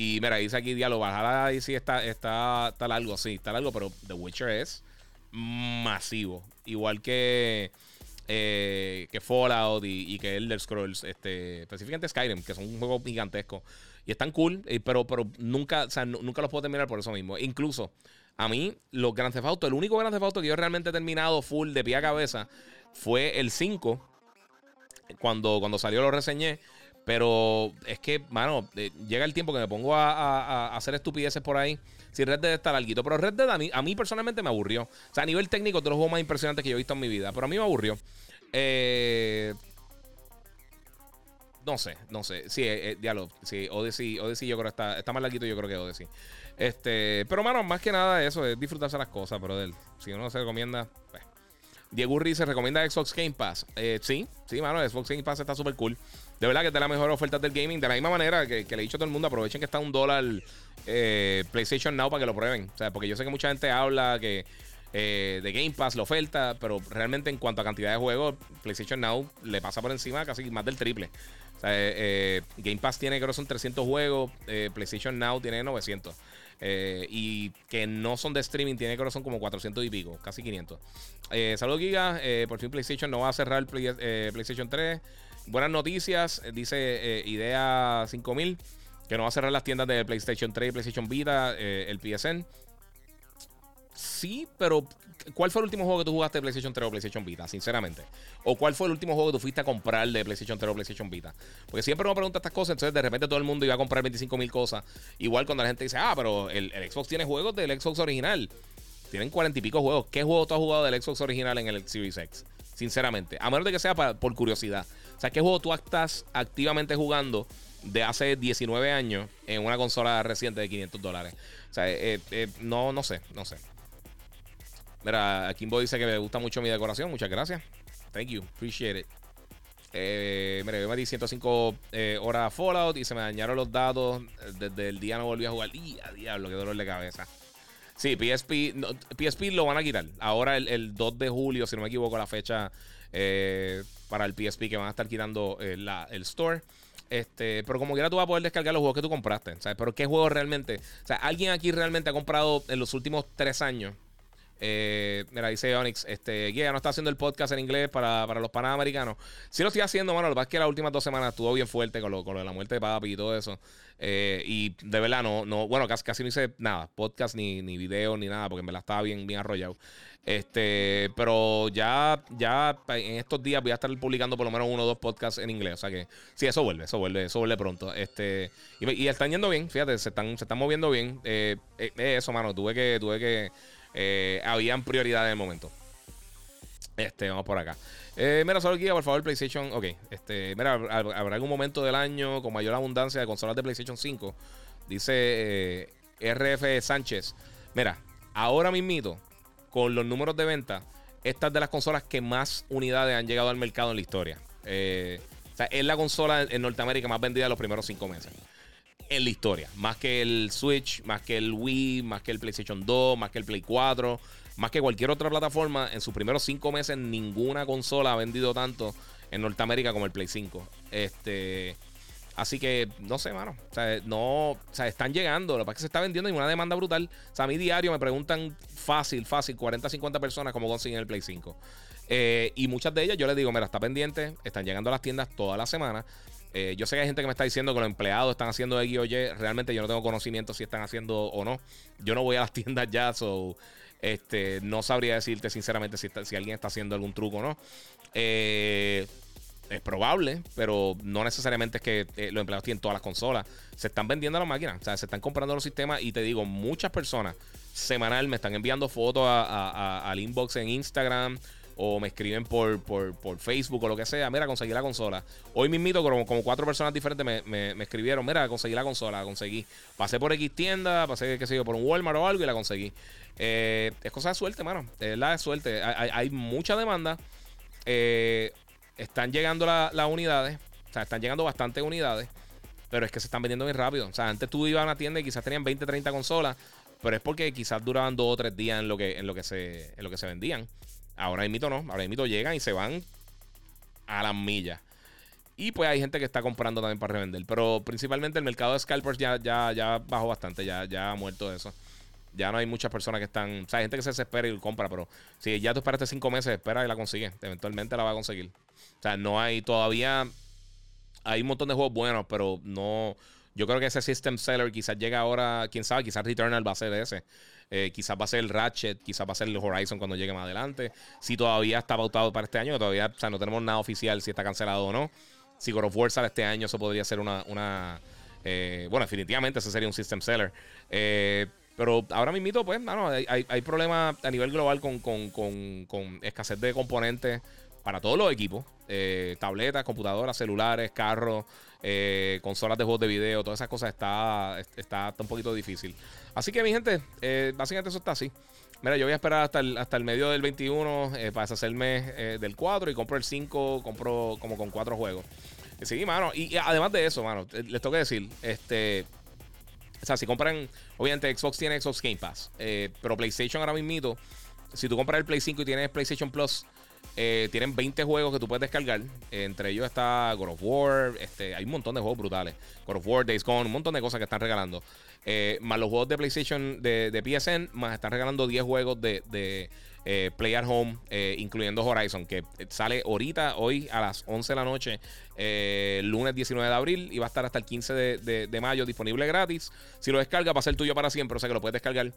y mira, dice aquí diálogo. Valhalla y sí está, está, está largo, sí, está largo, pero The Witcher es masivo. Igual que. Eh, que Fallout y, que Elder Scrolls, este, específicamente Skyrim, que son un juego gigantesco. Y están cool, eh, pero, pero nunca, o sea, nunca los puedo terminar por eso mismo. Incluso, a mí, los Grand Theft Auto, el único Grand Theft Auto que yo realmente he terminado full de pie a cabeza fue el 5. Cuando, cuando salió lo reseñé. Pero es que, mano, eh, llega el tiempo que me pongo a, hacer estupideces por ahí. Si Red Dead está larguito. Pero Red Dead a mí, a mí personalmente me aburrió. O sea, a nivel técnico, de los juegos más impresionantes que yo he visto en mi vida. Pero a mí me aburrió. Eh, no sé, no sé. Sí, eh, eh diálogo. Sí, Odyssey, Odyssey yo creo que está, está más larguito, yo creo que Odyssey. Este, pero, mano, más que nada eso, es disfrutarse las cosas, pero si uno se recomienda. Pues. Diego Urri se recomienda Xbox Game Pass. Sí, sí, mano, Xbox Game Pass está súper cool. De verdad que es de las mejores ofertas del gaming. De la misma manera que, le he dicho a todo el mundo, aprovechen que está un dólar eh, PlayStation Now para que lo prueben. O sea, porque yo sé que mucha gente habla que eh, de Game Pass la oferta, pero realmente en cuanto a cantidad de juegos, PlayStation Now le pasa por encima casi más del triple. Sea, Game Pass tiene creo que son 300 juegos, PlayStation Now tiene 900. Eh, y que no son de streaming, tiene que son como 400 y pico, casi 500. Eh, saludos, Giga. Eh, por fin PlayStation no va a cerrar PlayStation 3. Buenas noticias, dice Idea 5000, que no va a cerrar las tiendas de PlayStation 3 y PlayStation Vita, el PSN. Sí, pero ¿cuál fue el último juego que tú jugaste de PlayStation 3 o PlayStation Vita? Sinceramente. ¿O cuál fue el último juego que tú fuiste a comprar de PlayStation 3 o PlayStation Vita? Porque siempre uno pregunta estas cosas, entonces de repente todo el mundo iba a comprar 25 mil cosas. Igual cuando la gente dice, ah, pero el, Xbox tiene juegos del Xbox original. Tienen cuarenta y pico juegos. ¿Qué juego tú has jugado del Xbox original en el Series X? Sinceramente. A menos de que sea por curiosidad. O sea, ¿qué juego tú estás activamente jugando de hace 19 años en una consola reciente de 500 dólares? O sea, eh, eh, no, no sé, no sé. Mira, Kimbo dice que me gusta mucho mi decoración. Muchas gracias. Thank you. Appreciate it. Eh, mira, yo me di 105 eh, horas Fallout y se me dañaron los datos. Desde el día no volví a jugar. ¡Y diablo! ¡Qué dolor de cabeza! Sí, PSP, PSP lo van a quitar. Ahora el, 2 de julio, si no me equivoco, la fecha eh, para el PSP que van a estar quitando eh, el store. Este, pero como quiera tú vas a poder descargar los juegos que tú compraste. ¿sabes? Pero qué juego realmente. O sea, alguien aquí realmente ha comprado en los últimos tres años eh, mira, dice Onyx, este, Guía no está haciendo el podcast en inglés para, los panamericanos. Sí lo estoy haciendo, mano. Lo que pasa es que las últimas dos semanas estuvo bien fuerte con lo, con de la muerte de papi y todo eso. Eh, y de verdad, no, no, bueno, casi, casi no hice nada, podcast ni, ni video ni nada, porque me la estaba bien, bien arrollado. Este, pero ya, ya en estos días voy a estar publicando por lo menos uno o dos podcasts en inglés. O sea que sí, eso vuelve, eso vuelve, eso vuelve pronto. Este, y, están yendo bien, fíjate, se están, se están moviendo bien. Eh, eso, mano, tuve que, tuve que eh, habían prioridad en el momento. Este, vamos por acá. Eh, mira, solo guía, por favor, PlayStation. Ok, este, mira, habrá algún momento del año con mayor abundancia de consolas de PlayStation 5. Dice eh, RF Sánchez. Mira, ahora mismito, con los números de venta, esta es de las consolas que más unidades han llegado al mercado en la historia. o sea, es la consola en Norteamérica más vendida de los primeros cinco meses en la historia. Más que el Switch, más que el Wii, más que el PlayStation 2, más que el Play 4, más que cualquier otra plataforma. En sus primeros cinco meses, ninguna consola ha vendido tanto en Norteamérica como el Play 5. Este. Así que, no sé, mano. O sea, no. O sea, están llegando. Lo que pasa es que se está vendiendo y una demanda brutal. O sea, a mí diario me preguntan fácil, fácil, 40, 50 personas cómo consiguen el Play 5. Eh, y muchas de ellas yo les digo, mira, está pendiente. Están llegando a las tiendas toda la semana. Eh, yo sé que hay gente que me está diciendo que los empleados están haciendo X o Y. Realmente yo no tengo conocimiento si están haciendo o no. Yo no voy a las tiendas ya, so, Este, no sabría decirte sinceramente si, si alguien está haciendo algún truco o no. Eh, es probable, pero no necesariamente es que eh, los empleados tienen todas las consolas. Se están vendiendo las máquinas, o sea, se están comprando los sistemas y te digo, muchas personas semanal me están enviando fotos al inbox en Instagram o me escriben por, por, Facebook o lo que sea, mira, conseguí la consola. Hoy mismito, como, como cuatro personas diferentes me, me, escribieron, mira, conseguí la consola, la conseguí. Pasé por X tienda, pasé, qué sé yo, por un Walmart o algo y la conseguí. Eh, es cosa de suerte, mano. Es la de suerte. Hay, mucha demanda. Eh, están llegando las unidades. O sea, están llegando bastantes unidades. Pero es que se están vendiendo bien rápido. O sea, antes tú ibas a una tienda y quizás tenían 20, 30 consolas. Pero es porque quizás duraban dos o tres días en lo que, en lo que, se, en lo que se vendían. Ahora mito no. Ahora mito llegan y se van a las millas. Y pues hay gente que está comprando también para revender. Pero principalmente el mercado de scalpers ya, ya, ya bajó bastante. Ya, ya ha muerto eso. Ya no hay muchas personas que están. O sea, hay gente que se desespera y compra. Pero si ya tú esperaste cinco meses, espera y la consigue. Eventualmente la va a conseguir. O sea, no hay todavía. Hay un montón de juegos buenos, pero no. Yo creo que ese System Seller quizás llega ahora, quién sabe, quizás Returnal va a ser ese. Eh, quizás va a ser el Ratchet, quizás va a ser el Horizon cuando llegue más adelante. Si todavía está pautado para este año, todavía, o sea, no tenemos nada oficial si está cancelado o no. Si God of War sale este año, eso podría ser una. una eh, bueno, definitivamente ese sería un System Seller. Eh, pero ahora mismo, pues, no, hay, hay, problemas a nivel global con, con, con, con escasez de componentes para todos los equipos. Eh, tabletas, computadoras, celulares, carros, eh, consolas de juegos de video, todas esas cosas está, está, un poquito difícil. Así que mi gente, eh, básicamente eso está así. Mira, yo voy a esperar hasta el, hasta el medio del 21 para deshacerme del 4 y compro el 5, compro como con 4 juegos. Sí, mano. Y, además de eso, mano, les tengo que decir, este... O sea, si compran, obviamente Xbox tiene Xbox Game Pass, pero PlayStation ahora mismo, si tú compras el Play 5 y tienes PlayStation Plus, eh, tienen 20 juegos que tú puedes descargar. entre ellos está God of War. Este, hay un montón de juegos brutales. God of War, Days Gone, un montón de cosas que están regalando. Eh, más los juegos de PlayStation de, de, PSN. Más están regalando 10 juegos de, de eh, Play at Home, incluyendo Horizon, que sale ahorita, hoy a las 11 de la noche, lunes 19 de abril, y va a estar hasta el 15 de, de, mayo disponible gratis. Si lo descarga, va a ser tuyo para siempre, o sea que lo puedes descargar.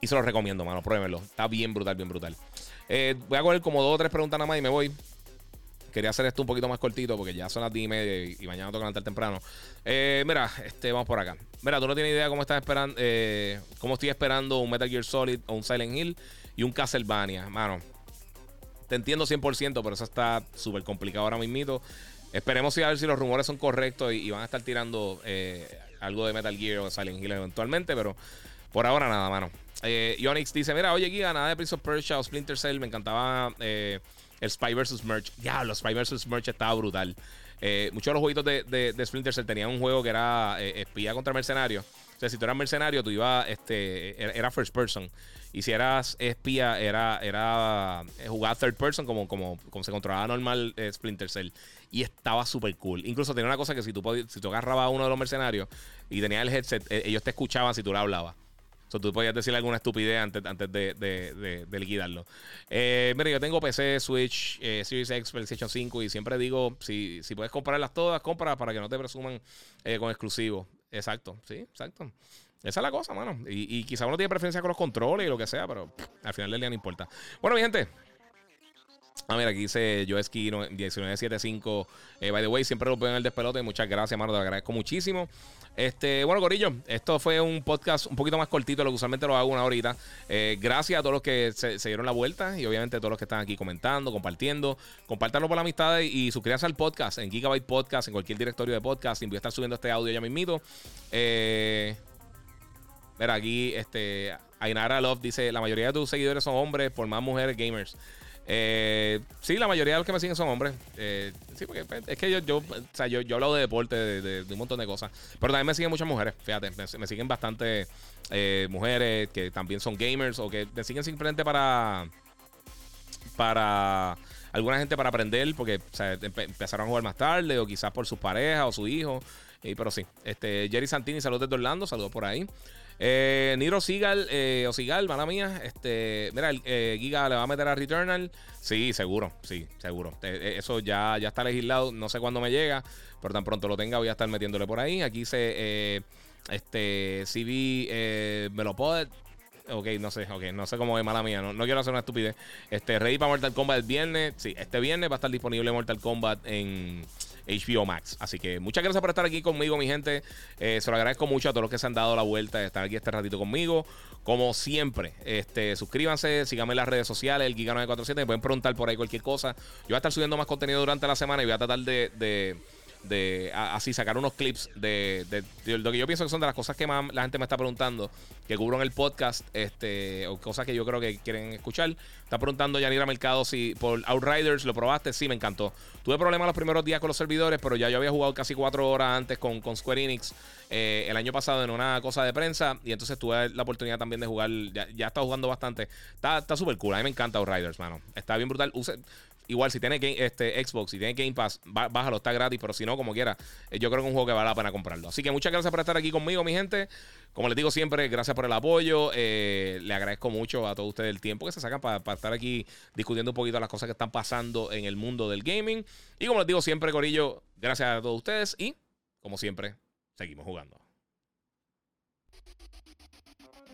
Y se lo recomiendo, mano, pruébenlo. Está bien brutal, bien brutal. Eh, voy a coger como dos o tres preguntas nada más y me voy. Quería hacer esto un poquito más cortito porque ya son las 10 y media y, mañana tengo que levantar temprano. Eh, mira, este, vamos por acá. Mira, tú no tienes idea cómo estás esperando, eh, cómo estoy esperando un Metal Gear Solid o un Silent Hill y un Castlevania. Mano, te entiendo 100%, pero eso está súper complicado ahora mismo. Esperemos a ver si los rumores son correctos y, van a estar tirando algo de Metal Gear o Silent Hill eventualmente, pero por ahora nada, mano. Eh, Yonix dice: Mira, oye, Giga, nada de Prince of Persia o Splinter Cell. Me encantaba eh, el Spy vs. Merch. Ya, los Spy vs. Merch estaba brutal. Eh, muchos de los jueguitos de, Splinter Cell tenían un juego que era eh, espía contra mercenario. O sea, si tú eras mercenario, tú ibas, este, era first person. Y si eras espía, era, era jugar third person como, como, como se controlaba normal Splinter Cell. Y estaba súper cool. Incluso tenía una cosa que si tú, si tú agarrabas a uno de los mercenarios y tenías el headset, ellos te escuchaban si tú le hablabas. So, tú podías decirle alguna estupidez antes, antes de, de, de, liquidarlo. Eh, mira, yo tengo PC, Switch, eh, Series X, PlayStation 5 y siempre digo, si, si puedes comprarlas todas, compra para que no te presuman eh, con exclusivo. Exacto, sí, exacto. Esa es la cosa, mano. Y, y quizá uno tiene preferencia con los controles y lo que sea, pero al final del día no importa. Bueno, mi gente, Ah, mira, aquí dice Joeski 1975. Eh, by the way, siempre lo veo en el despelote. Muchas gracias, mano. Te agradezco muchísimo. Este, bueno, Corillo, esto fue un podcast un poquito más cortito lo que usualmente lo hago una horita. Eh, gracias a todos los que se, dieron la vuelta y obviamente a todos los que están aquí comentando, compartiendo. Compártanlo por la amistad y, suscríbanse al podcast en Gigabyte Podcast, en cualquier directorio de podcast. Y voy a estar subiendo este audio ya mismito. Eh, mira, aquí este, Ainara Love dice: La mayoría de tus seguidores son hombres, por más mujeres gamers. Eh, sí, la mayoría de los que me siguen son hombres. Eh, sí, porque pues, es que yo, yo, o sea, yo, yo he hablado de deporte, de, un montón de cosas. Pero también me siguen muchas mujeres, fíjate. Me, siguen bastante eh, mujeres que también son gamers o que me siguen simplemente para. Para. Alguna gente para aprender, porque empezaron a jugar más tarde, o quizás por sus parejas o su hijo. pero sí, este, Jerry Santini, saludos desde Orlando, saludos por ahí. Eh, Niro Sigal, eh, o Sigal, mala mía. Este, mira, eh, Giga le va a meter a Returnal. Sí, seguro, sí, seguro. Eh, eso ya, ya está legislado. No sé cuándo me llega, pero tan pronto lo tenga voy a estar metiéndole por ahí. Aquí se, este, CB Melopod. ok, no sé, ok, no sé cómo es mala mía, no, no quiero hacer una estupidez. Este, ready para Mortal Kombat el viernes. Sí, este viernes va a estar disponible Mortal Kombat en HBO Max. Así que muchas gracias por estar aquí conmigo, mi gente. Eh, se lo agradezco mucho a todos los que se han dado la vuelta de estar aquí este ratito conmigo. Como siempre, este, suscríbanse, síganme en las redes sociales, el Giga947. Me pueden preguntar por ahí cualquier cosa. Yo voy a estar subiendo más contenido durante la semana y voy a tratar de, de de así sacar unos clips de, de, lo que yo pienso que son de las cosas que más la gente me está preguntando, que cubro en el podcast, este, o cosas que yo creo que quieren escuchar. Está preguntando Yanira Mercado si por Outriders lo probaste. Sí, me encantó. Tuve problemas los primeros días con los servidores, pero ya yo había jugado casi cuatro horas antes con, con Square Enix eh, el año pasado en una cosa de prensa. Y entonces tuve la oportunidad también de jugar. Ya, ya jugando bastante. Está súper cool. A mí me encanta Outriders, mano. Está bien brutal. Use, Igual, si tiene este, Xbox, si tiene Game Pass, bájalo, está gratis. Pero si no, como quiera, eh, yo creo que es un juego que vale la pena comprarlo. Así que muchas gracias por estar aquí conmigo, mi gente. Como les digo siempre, gracias por el apoyo. Eh, le agradezco mucho a todos ustedes el tiempo que se sacan para, estar aquí discutiendo un poquito las cosas que están pasando en el mundo del gaming. Y como les digo siempre, Corillo, gracias a todos ustedes. Y, como siempre, seguimos jugando.